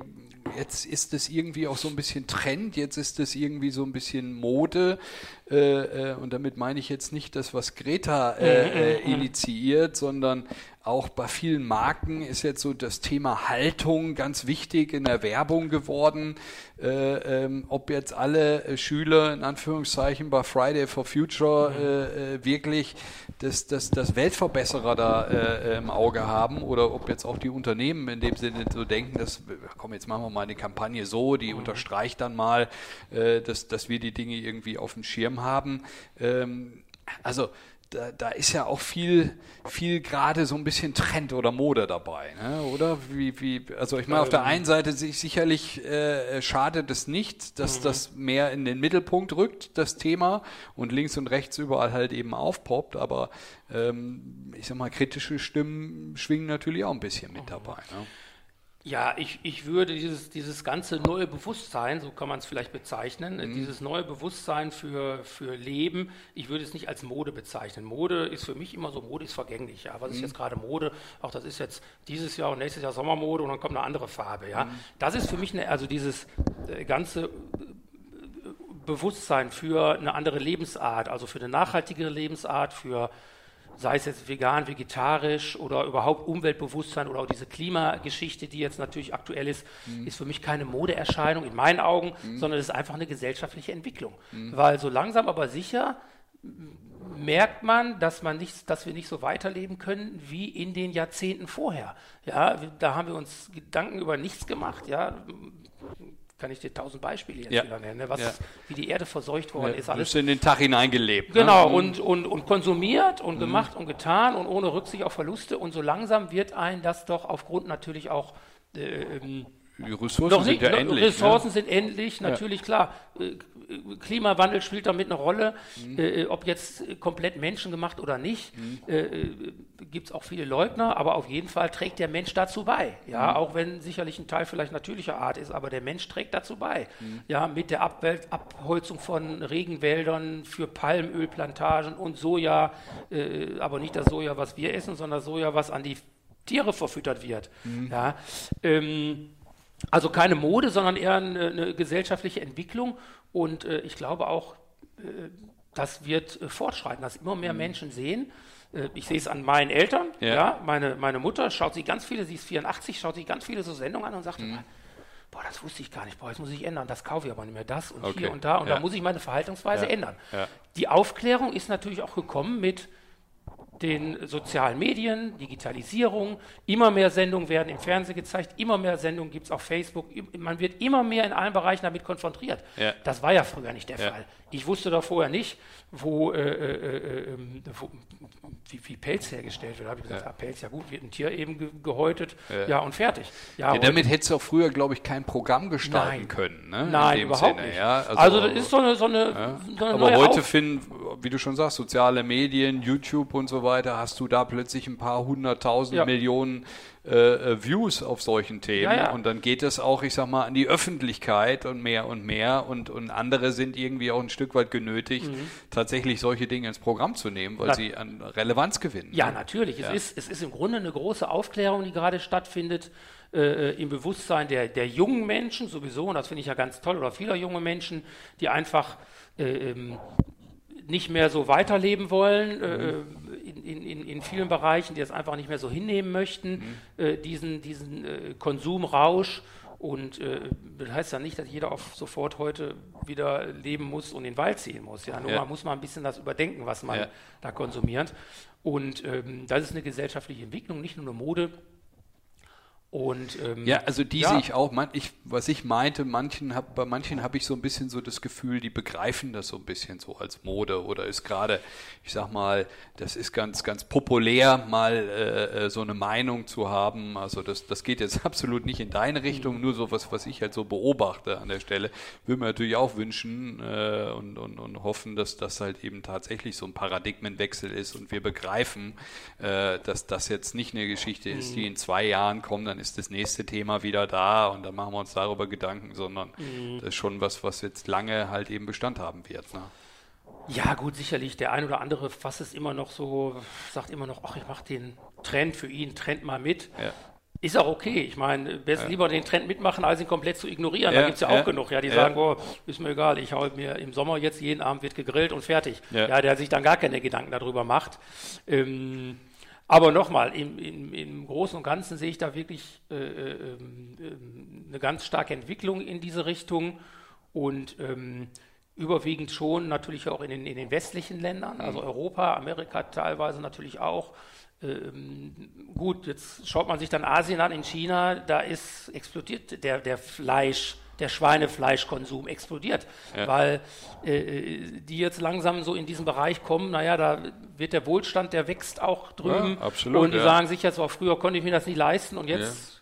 jetzt ist das irgendwie auch so ein bisschen Trend, jetzt ist das irgendwie so ein bisschen Mode. Äh, äh, und damit meine ich jetzt nicht das, was Greta äh, äh, initiiert, sondern auch bei vielen Marken ist jetzt so das Thema Haltung ganz wichtig in der Werbung geworden. Äh, ähm, ob jetzt alle äh, Schüler in Anführungszeichen bei Friday for Future äh, äh, wirklich das, das, das Weltverbesserer da äh, im Auge haben oder ob jetzt auch die Unternehmen in dem Sinne so denken, dass, komm, jetzt machen wir mal eine Kampagne so, die unterstreicht dann mal, äh, dass, dass wir die Dinge irgendwie auf dem Schirm haben. Ähm, also da, da ist ja auch viel, viel gerade so ein bisschen Trend oder Mode dabei, ne? oder? Wie, wie, also ich meine, auf der einen Seite sich sicherlich äh, schadet es nicht, dass das mehr in den Mittelpunkt rückt, das Thema, und links und rechts überall halt eben aufpoppt, aber ähm, ich sag mal, kritische Stimmen schwingen natürlich auch ein bisschen mit dabei. Ne? Ja, ich, ich würde dieses, dieses ganze neue Bewusstsein, so kann man es vielleicht bezeichnen, Mhm. dieses neue Bewusstsein für, für Leben, ich würde es nicht als Mode bezeichnen. Mode ist für mich immer so, Mode ist vergänglich. Ja. Mhm. Was ist jetzt gerade Mode? Auch das ist jetzt dieses Jahr und nächstes Jahr Sommermode und dann kommt eine andere Farbe. Ja. Mhm. Das ist für mich eine, also dieses äh, ganze äh, Bewusstsein für eine andere Lebensart, also für eine nachhaltigere Lebensart, für sei es jetzt vegan, vegetarisch oder überhaupt Umweltbewusstsein oder auch diese Klimageschichte, die jetzt natürlich aktuell ist, ist für mich keine Modeerscheinung in meinen Augen, sondern es ist einfach eine gesellschaftliche Entwicklung. Weil so langsam aber sicher merkt man, dass man nicht, dass wir nicht so weiterleben können wie in den Jahrzehnten vorher. Ja, da haben wir uns Gedanken über nichts gemacht. Ja, kann ich dir tausend Beispiele jetzt Ja. wieder nennen, ne? was, Ja. wie die Erde verseucht worden ist, Du alles bist in den Tag hineingelebt. Genau, ne? und, und, und konsumiert und gemacht und getan und ohne Rücksicht auf Verluste. Und so langsam wird ein das doch aufgrund natürlich auch äh, ähm, Die Ressourcen noch sind nicht, ja noch- endlich. Ressourcen ne? sind endlich, natürlich klar. Äh, Klimawandel spielt damit eine Rolle, Mhm. äh, ob jetzt äh, komplett menschengemacht oder nicht. Äh, Gibt es auch viele Leugner, aber auf jeden Fall trägt der Mensch dazu bei. Ja, Mhm. auch wenn sicherlich ein Teil vielleicht natürlicher Art ist, aber der Mensch trägt dazu bei. Mhm. Ja, mit der Abwel Abholzung von Regenwäldern für Palmölplantagen und Soja, äh, aber nicht das Soja, was wir essen, sondern Soja, was an die Tiere verfüttert wird. Mhm. Ja, ähm, also keine Mode, sondern eher eine, eine gesellschaftliche Entwicklung. Und äh, ich glaube auch, äh, das wird äh, fortschreiten, dass immer mehr Menschen sehen. Äh, ich sehe es an meinen Eltern. Ja. Ja. meine, meine Mutter schaut sich ganz viele, sie ist 84, schaut sich ganz viele so Sendungen an und sagt, boah, das wusste ich gar nicht, boah, jetzt muss ich ändern, das kaufe ich aber nicht mehr, das und Okay. hier und da. Und Ja. da muss ich meine Verhaltensweise Ja. ändern. Die Aufklärung ist natürlich auch gekommen mit den sozialen Medien, Digitalisierung, immer mehr Sendungen werden im Fernsehen gezeigt, immer mehr Sendungen gibt es auf Facebook, man wird immer mehr in allen Bereichen damit konfrontiert. Ja. Das war ja früher nicht der Ja. Fall. Ich wusste da vorher nicht, wo, äh, äh, äh, ähm, wo wie, wie Pelz hergestellt wird. Da habe ich gesagt, Ja. ja. Pelz, ja gut, wird ein Tier eben ge gehäutet, Ja. ja, und fertig. Ja, heute- damit hättest du auch früher, glaube ich, kein Programm gestalten Nein. können. Ne? In Nein, überhaupt Sinne, nicht. Ja? Also, das ist so eine, so eine, so eine Aber heute Auf- finden, wie du schon sagst, soziale Medien, YouTube und so weiter, hast du da plötzlich ein paar hunderttausend Ja. Millionen äh, äh, Views auf solchen Themen. Ja, ja. Und dann geht es auch, ich sag mal, an die Öffentlichkeit und mehr und mehr. Und, und andere sind irgendwie auch ein Stück weit genötigt, tatsächlich solche Dinge ins Programm zu nehmen, weil Mhm. Na- sie an Relevanz gewinnen. Ja, ne? natürlich. Es, ist, es ist im Grunde eine große Aufklärung, die gerade stattfindet äh, im Bewusstsein der, der jungen Menschen sowieso. Und das finde ich ja ganz toll. Oder vieler junge Menschen, die einfach äh, ähm, nicht mehr so weiterleben wollen, äh, in, in, in, in vielen Bereichen, die das einfach nicht mehr so hinnehmen möchten, äh, diesen, diesen äh, Konsumrausch. Und äh, das heißt ja nicht, dass jeder auf sofort heute wieder leben muss und in den Wald ziehen muss. Ja, nur Ja. man muss mal ein bisschen das überdenken, was man Ja. da konsumiert. Und ähm, das ist eine gesellschaftliche Entwicklung, nicht nur eine Mode. Und ähm, Ja, also die Ja. sehe ich auch. Man, ich, was ich meinte, manchen hab, bei manchen habe ich so ein bisschen so das Gefühl, die begreifen das so ein bisschen so als Mode oder ist gerade, ich sag mal, das ist ganz, ganz populär, mal äh, äh, so eine Meinung zu haben. Also das, das geht jetzt absolut nicht in deine Richtung, nur so was, was ich halt so beobachte an der Stelle. Würde mir natürlich auch wünschen äh, und, und, und hoffen, dass das halt eben tatsächlich so ein Paradigmenwechsel ist und wir begreifen, äh, dass das jetzt nicht eine Geschichte ist, die in zwei Jahren kommt, dann dann ist das nächste Thema wieder da und dann machen wir uns darüber Gedanken, sondern Mhm. das ist schon was, was jetzt lange halt eben Bestand haben wird. Ne? Ja, gut, sicherlich. Der ein oder andere fasst es immer noch so, sagt immer noch, ach, ich mache den Trend für ihn, Trend mal mit. Ja. Ist auch okay. Ich meine, besser lieber den Trend mitmachen, als ihn komplett zu ignorieren. Ja, da gibt es ja auch ja, genug, ja, die ja. sagen, boah, ist mir egal, ich hau mir im Sommer jetzt jeden Abend wird gegrillt und fertig. Ja. Ja, der sich dann gar keine Gedanken darüber macht. Ähm, aber nochmal, im, im, im Großen und Ganzen sehe ich da wirklich äh, äh, ähm, eine ganz starke Entwicklung in diese Richtung und ähm, überwiegend schon natürlich auch in den, in den westlichen Ländern, also Europa, Amerika teilweise natürlich auch. Ähm, gut, jetzt schaut man sich dann Asien an, in China, da ist explodiert der, der Fleisch, der Schweinefleischkonsum explodiert, Ja. weil äh, die jetzt langsam so in diesen Bereich kommen, naja, da wird der Wohlstand, der wächst auch drüben. Ja, absolut, Und die ja. sagen sich jetzt, auch früher konnte ich mir das nicht leisten und jetzt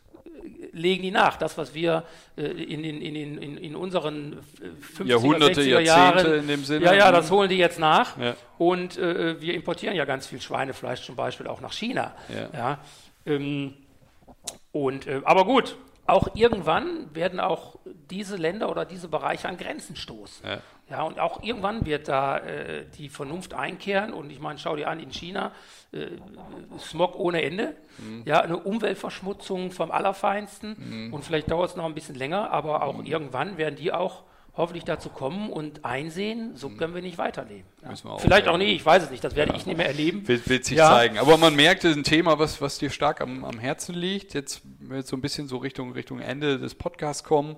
legen die nach. Das, was wir äh, in, in, in, in unseren äh, 50er, Jahrhunderte, 60er Jahrzehnte Jahren, in dem Sinne. Ja, ja, das holen die jetzt nach. Ja. Und äh, wir importieren ja ganz viel Schweinefleisch zum Beispiel auch nach China. Ja. ähm, und, äh, aber gut, auch irgendwann werden auch diese Länder oder diese Bereiche an Grenzen stoßen. Ja. Ja, und auch irgendwann wird da äh, die Vernunft einkehren. Und ich meine, schau dir an, in China, äh, Smog ohne Ende, ja, eine Umweltverschmutzung vom Allerfeinsten. Und vielleicht dauert es noch ein bisschen länger, aber auch irgendwann werden die auch hoffentlich dazu kommen und einsehen, so können wir nicht weiterleben. Ja. Wir auch Vielleicht auch nie, ich weiß es nicht, das werde ich nicht mehr erleben. Wird, wird sich Ja. zeigen. Aber man merkt, es ist ein Thema, was, was dir stark am, am Herzen liegt. Jetzt, wenn wir jetzt so ein bisschen so Richtung, Richtung Ende des Podcasts kommen.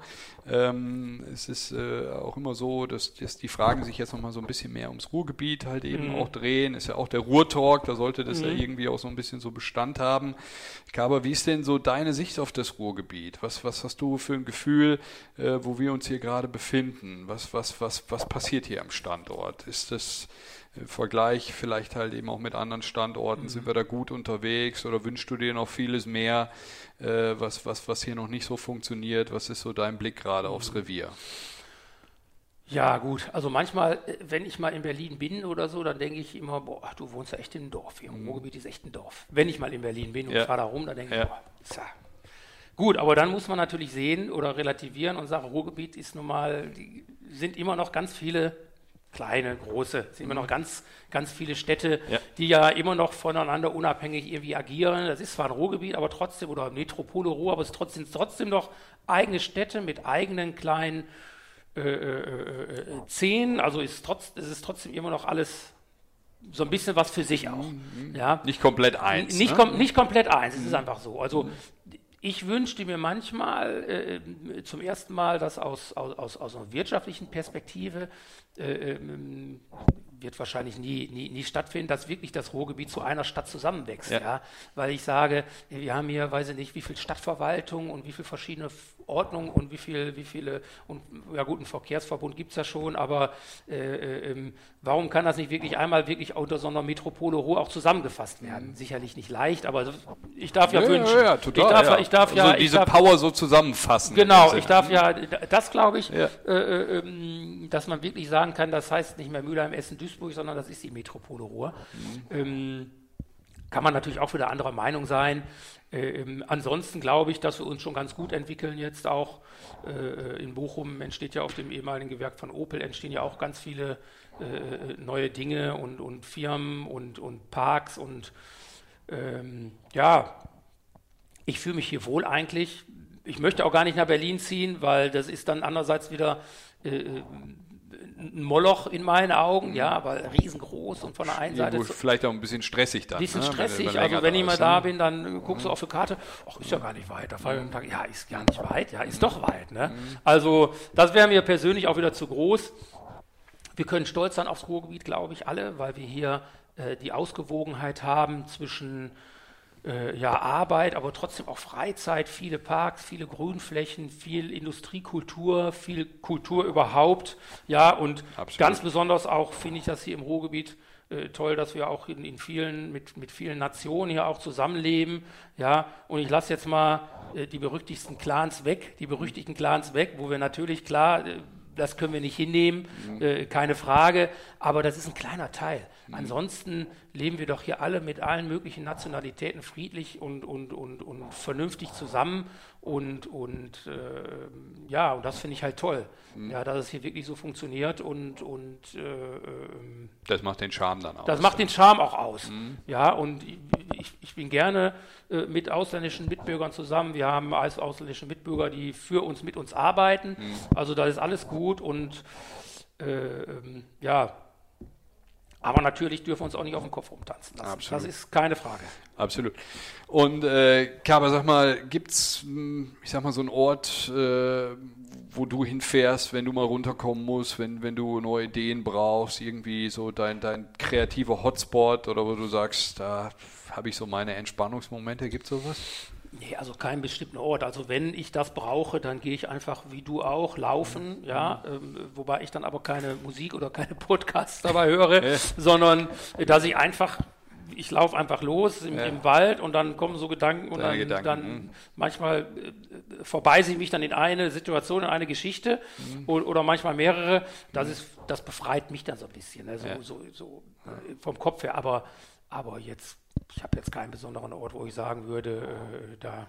Ähm, es ist äh, auch immer so, dass, dass die Fragen sich jetzt nochmal so ein bisschen mehr ums Ruhrgebiet halt eben auch drehen. Ist ja auch der Ruhrtalk, da sollte das ja irgendwie auch so ein bisschen so Bestand haben. Aber wie ist denn so deine Sicht auf das Ruhrgebiet? Was, was hast du für ein Gefühl, äh, wo wir uns hier gerade befinden? Was, was, was, was passiert hier am Standort? Ist das im Vergleich vielleicht halt eben auch mit anderen Standorten, sind wir da gut unterwegs oder wünschst du dir noch vieles mehr, äh, was, was, was hier noch nicht so funktioniert? Was ist so dein Blick gerade aufs Revier? Ja, gut. Also manchmal, äh, wenn ich mal in Berlin bin oder so, dann denke ich immer, boah, du wohnst ja echt in einem Dorf. Hier im Ruhrgebiet ist echt ein Dorf. Wenn ich mal in Berlin bin und Ja. fahre da rum, dann denke Ja. ich, boah, ist ja. Gut, aber dann muss man natürlich sehen oder relativieren und sagen, Ruhrgebiet ist nun mal, die sind immer noch ganz viele kleine, große, sind immer noch ganz, ganz viele Städte, Ja. die ja immer noch voneinander unabhängig irgendwie agieren. Das ist zwar ein Ruhrgebiet, aber trotzdem, oder Metropole Ruhr, aber es trotzdem, trotzdem noch eigene Städte mit eigenen kleinen äh, äh, äh, Szenen, also ist trotz, es ist trotzdem immer noch alles so ein bisschen was für sich auch. Ja. Nicht komplett eins. Nicht, ne? kom nicht komplett eins, es ist einfach so. Also ich wünschte mir manchmal äh, zum ersten Mal, dass aus, aus, aus, aus einer wirtschaftlichen Perspektive äh, ähm, wird wahrscheinlich nie, nie, nie stattfinden, dass wirklich das Ruhrgebiet zu einer Stadt zusammenwächst. Ja. Ja. Weil ich sage, wir haben hier, weiß ich nicht, wie viel Stadtverwaltung und wie viele verschiedene Ordnungen und wie viel, wie viele, und ja gut, einen Verkehrsverbund gibt es ja schon, aber äh, äh, ähm, warum kann das nicht wirklich einmal wirklich unter so einer Metropole Ruhr auch zusammengefasst werden? Sicherlich nicht leicht, aber ich darf ja, Mhm. ja, wünschen. ja, ja, total. ich darf ja, ja. ich darf ja, also ich diese darf, Power so zusammenfassen. Genau, ich darf ja, das glaube ich, Ja. äh, äh, ähm, dass man wirklich sagen kann, das heißt nicht mehr Mülheim, Essen, Duisburg, sondern das ist die Metropole Ruhr. Ähm, kann man natürlich auch wieder anderer Meinung sein. Äh, ähm, ansonsten glaube ich, dass wir uns schon ganz gut entwickeln jetzt auch. Äh, in Bochum entsteht ja auf dem ehemaligen Gewerk von Opel entstehen ja auch ganz viele äh, neue Dinge und, und Firmen und, und Parks und ähm, ja, ich fühle mich hier wohl eigentlich. Ich möchte auch gar nicht nach Berlin ziehen, weil das ist dann andererseits wieder äh, äh, ein Moloch in meinen Augen, ja, weil riesengroß und von der einen Seite Irgendwo vielleicht auch ein bisschen stressig dann. ein bisschen ne? Stressig. wenn also wenn ich mal da ne? bin, dann äh, guckst du auf die Karte, ach, ist ja gar nicht weit. Da fahre ich am Tag, ja, ist gar nicht weit, ja, ist doch weit. Ne? Also das wäre mir persönlich auch wieder zu groß. Wir können stolz sein aufs Ruhrgebiet, glaube ich, alle, weil wir hier äh, die Ausgewogenheit haben zwischen äh, ja, Arbeit, aber trotzdem auch Freizeit, viele Parks, viele Grünflächen, viel Industriekultur, viel Kultur überhaupt. Ja, und Absolut. ganz besonders auch finde ich das hier im Ruhrgebiet äh, toll, dass wir auch in, in vielen, mit, mit vielen Nationen hier auch zusammenleben. Ja, und ich lasse jetzt mal äh, die berüchtigsten Clans weg, die berüchtigten Clans weg, wo wir natürlich klar, äh, das können wir nicht hinnehmen, mhm. äh, keine Frage, aber das ist ein kleiner Teil. Mhm. Ansonsten leben wir doch hier alle mit allen möglichen Nationalitäten friedlich und, und, und, und vernünftig zusammen und, und äh, ja, und das finde ich halt toll, mhm. ja, dass es hier wirklich so funktioniert und, und äh, ähm, das macht den Charme dann aus. Das macht den Charme auch aus, mhm. ja, und ich, ich bin gerne äh, mit ausländischen Mitbürgern zusammen. Wir haben als ausländische Mitbürger, die für uns, mit uns arbeiten. Mhm. Also da ist alles gut und äh, ähm, ja, aber natürlich dürfen wir uns auch nicht auf den Kopf rumtanzen lassen. Absolut. Das ist keine Frage. Absolut. Und äh, Kaber, sag mal, gibt es, hm, ich sag mal, so einen Ort, äh, wo du hinfährst, wenn du mal runterkommen musst, wenn, wenn du neue Ideen brauchst, irgendwie so dein, dein kreativer Hotspot oder wo du sagst, da habe ich so meine Entspannungsmomente, gibt es sowas? Nee, also keinen bestimmten Ort. Also wenn ich das brauche, dann gehe ich einfach wie du auch laufen, mhm. ja, ähm, wobei ich dann aber keine Musik oder keine Podcasts dabei höre, ja. sondern äh, dass ich einfach ich laufe einfach los im, ja. im, Wald und dann kommen so Gedanken und dann, Gedanken. dann mhm. manchmal äh, vorbeiße ich mich dann in eine Situation, in eine Geschichte mhm. oder, oder, manchmal mehrere. Das ist, das befreit mich dann so ein bisschen, ne? so, ja. so, so äh, vom Kopf her. Aber, aber jetzt ich habe jetzt keinen besonderen Ort, wo ich sagen würde, äh, da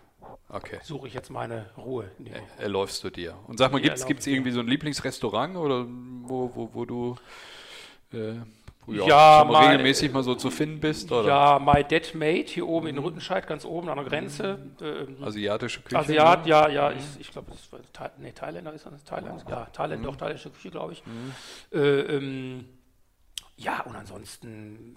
okay. suche ich jetzt meine Ruhe. Nee. Erläufst du dir. Und sag mal, gibt es irgendwie so ein Lieblingsrestaurant oder wo, wo, wo du äh, wo ja, mal regelmäßig mal so zu finden bist? Oder? Ja, My Dead Mate hier oben in Rüttenscheid, ganz oben an der Grenze. Ähm, Asiatische Küche? Asiat, ne? ja, ja, ich, ich glaube, Tha nee, Thailänder ist das, Thailand, ja, Thailand, mhm. doch, thailändische Küche, glaube ich. Mhm. Äh, ähm, ja, und ansonsten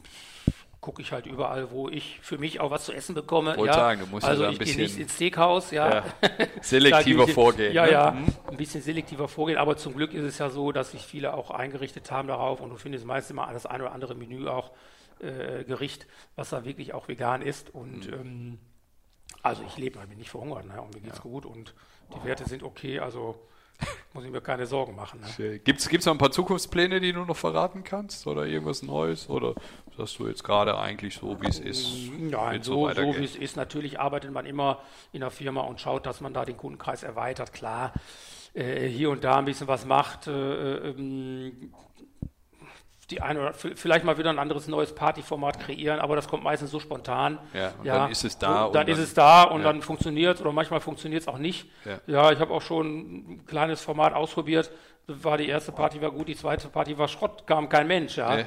gucke ich halt überall, wo ich für mich auch was zu essen bekomme. Ja. Sagen, du musst also ja ich gehe nicht ins Steakhouse, ja. ja. Selektiver vorgehen. Ja, ne? ja, mhm. ein bisschen selektiver vorgehen, aber zum Glück ist es ja so, dass sich viele auch eingerichtet haben darauf und du findest meist immer das eine oder andere Menü auch äh, Gericht, was da wirklich auch vegan ist und mhm. ähm, also ich lebe, ich bin nicht verhungert ne? und mir geht's ja. gut und die Werte sind okay, also muss ich mir keine Sorgen machen. Ne? Gibt es noch ein paar Zukunftspläne, die du noch verraten kannst? Oder irgendwas Neues? Oder sagst du jetzt gerade eigentlich so, wie es ist? Nein, so, so, so wie es ist. Natürlich arbeitet man immer in der Firma und schaut, dass man da den Kundenkreis erweitert. Klar, äh, hier und da ein bisschen was macht. Äh, ähm, die eine oder vielleicht mal wieder ein anderes neues Partyformat kreieren, aber das kommt meistens so spontan. Ja, ja, dann ist es da. Und dann, ist es da und ja. dann funktioniert es oder manchmal funktioniert es auch nicht. Ja, ja ich habe auch schon ein kleines Format ausprobiert. War die erste Party war gut, die zweite Party war Schrott, kam kein Mensch. Ja,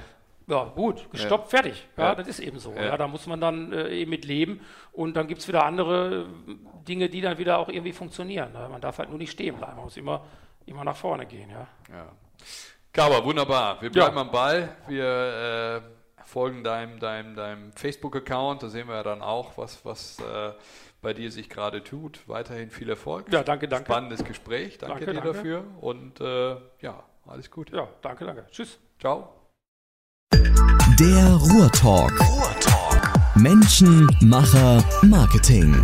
ja gut, gestoppt, fertig. Ja, das ist eben so. Ja. da muss man dann äh, eben mit leben und dann gibt es wieder andere Dinge, die dann wieder auch irgendwie funktionieren. Man darf halt nur nicht stehen bleiben, man muss immer, immer nach vorne gehen. Ja. Kaba, wunderbar. Wir bleiben ja. am Ball. Wir äh, folgen deinem, deinem, deinem Facebook-Account. Da sehen wir ja dann auch, was, was äh, bei dir sich gerade tut. Weiterhin viel Erfolg. Ja, danke, danke. Spannendes Gespräch. Danke, danke dir danke. dafür. Und äh, ja, alles gut. Ja, danke, danke. Tschüss. Ciao. Der Ruhrtalk. Ruhrtalk. Menschen, Macher, Marketing.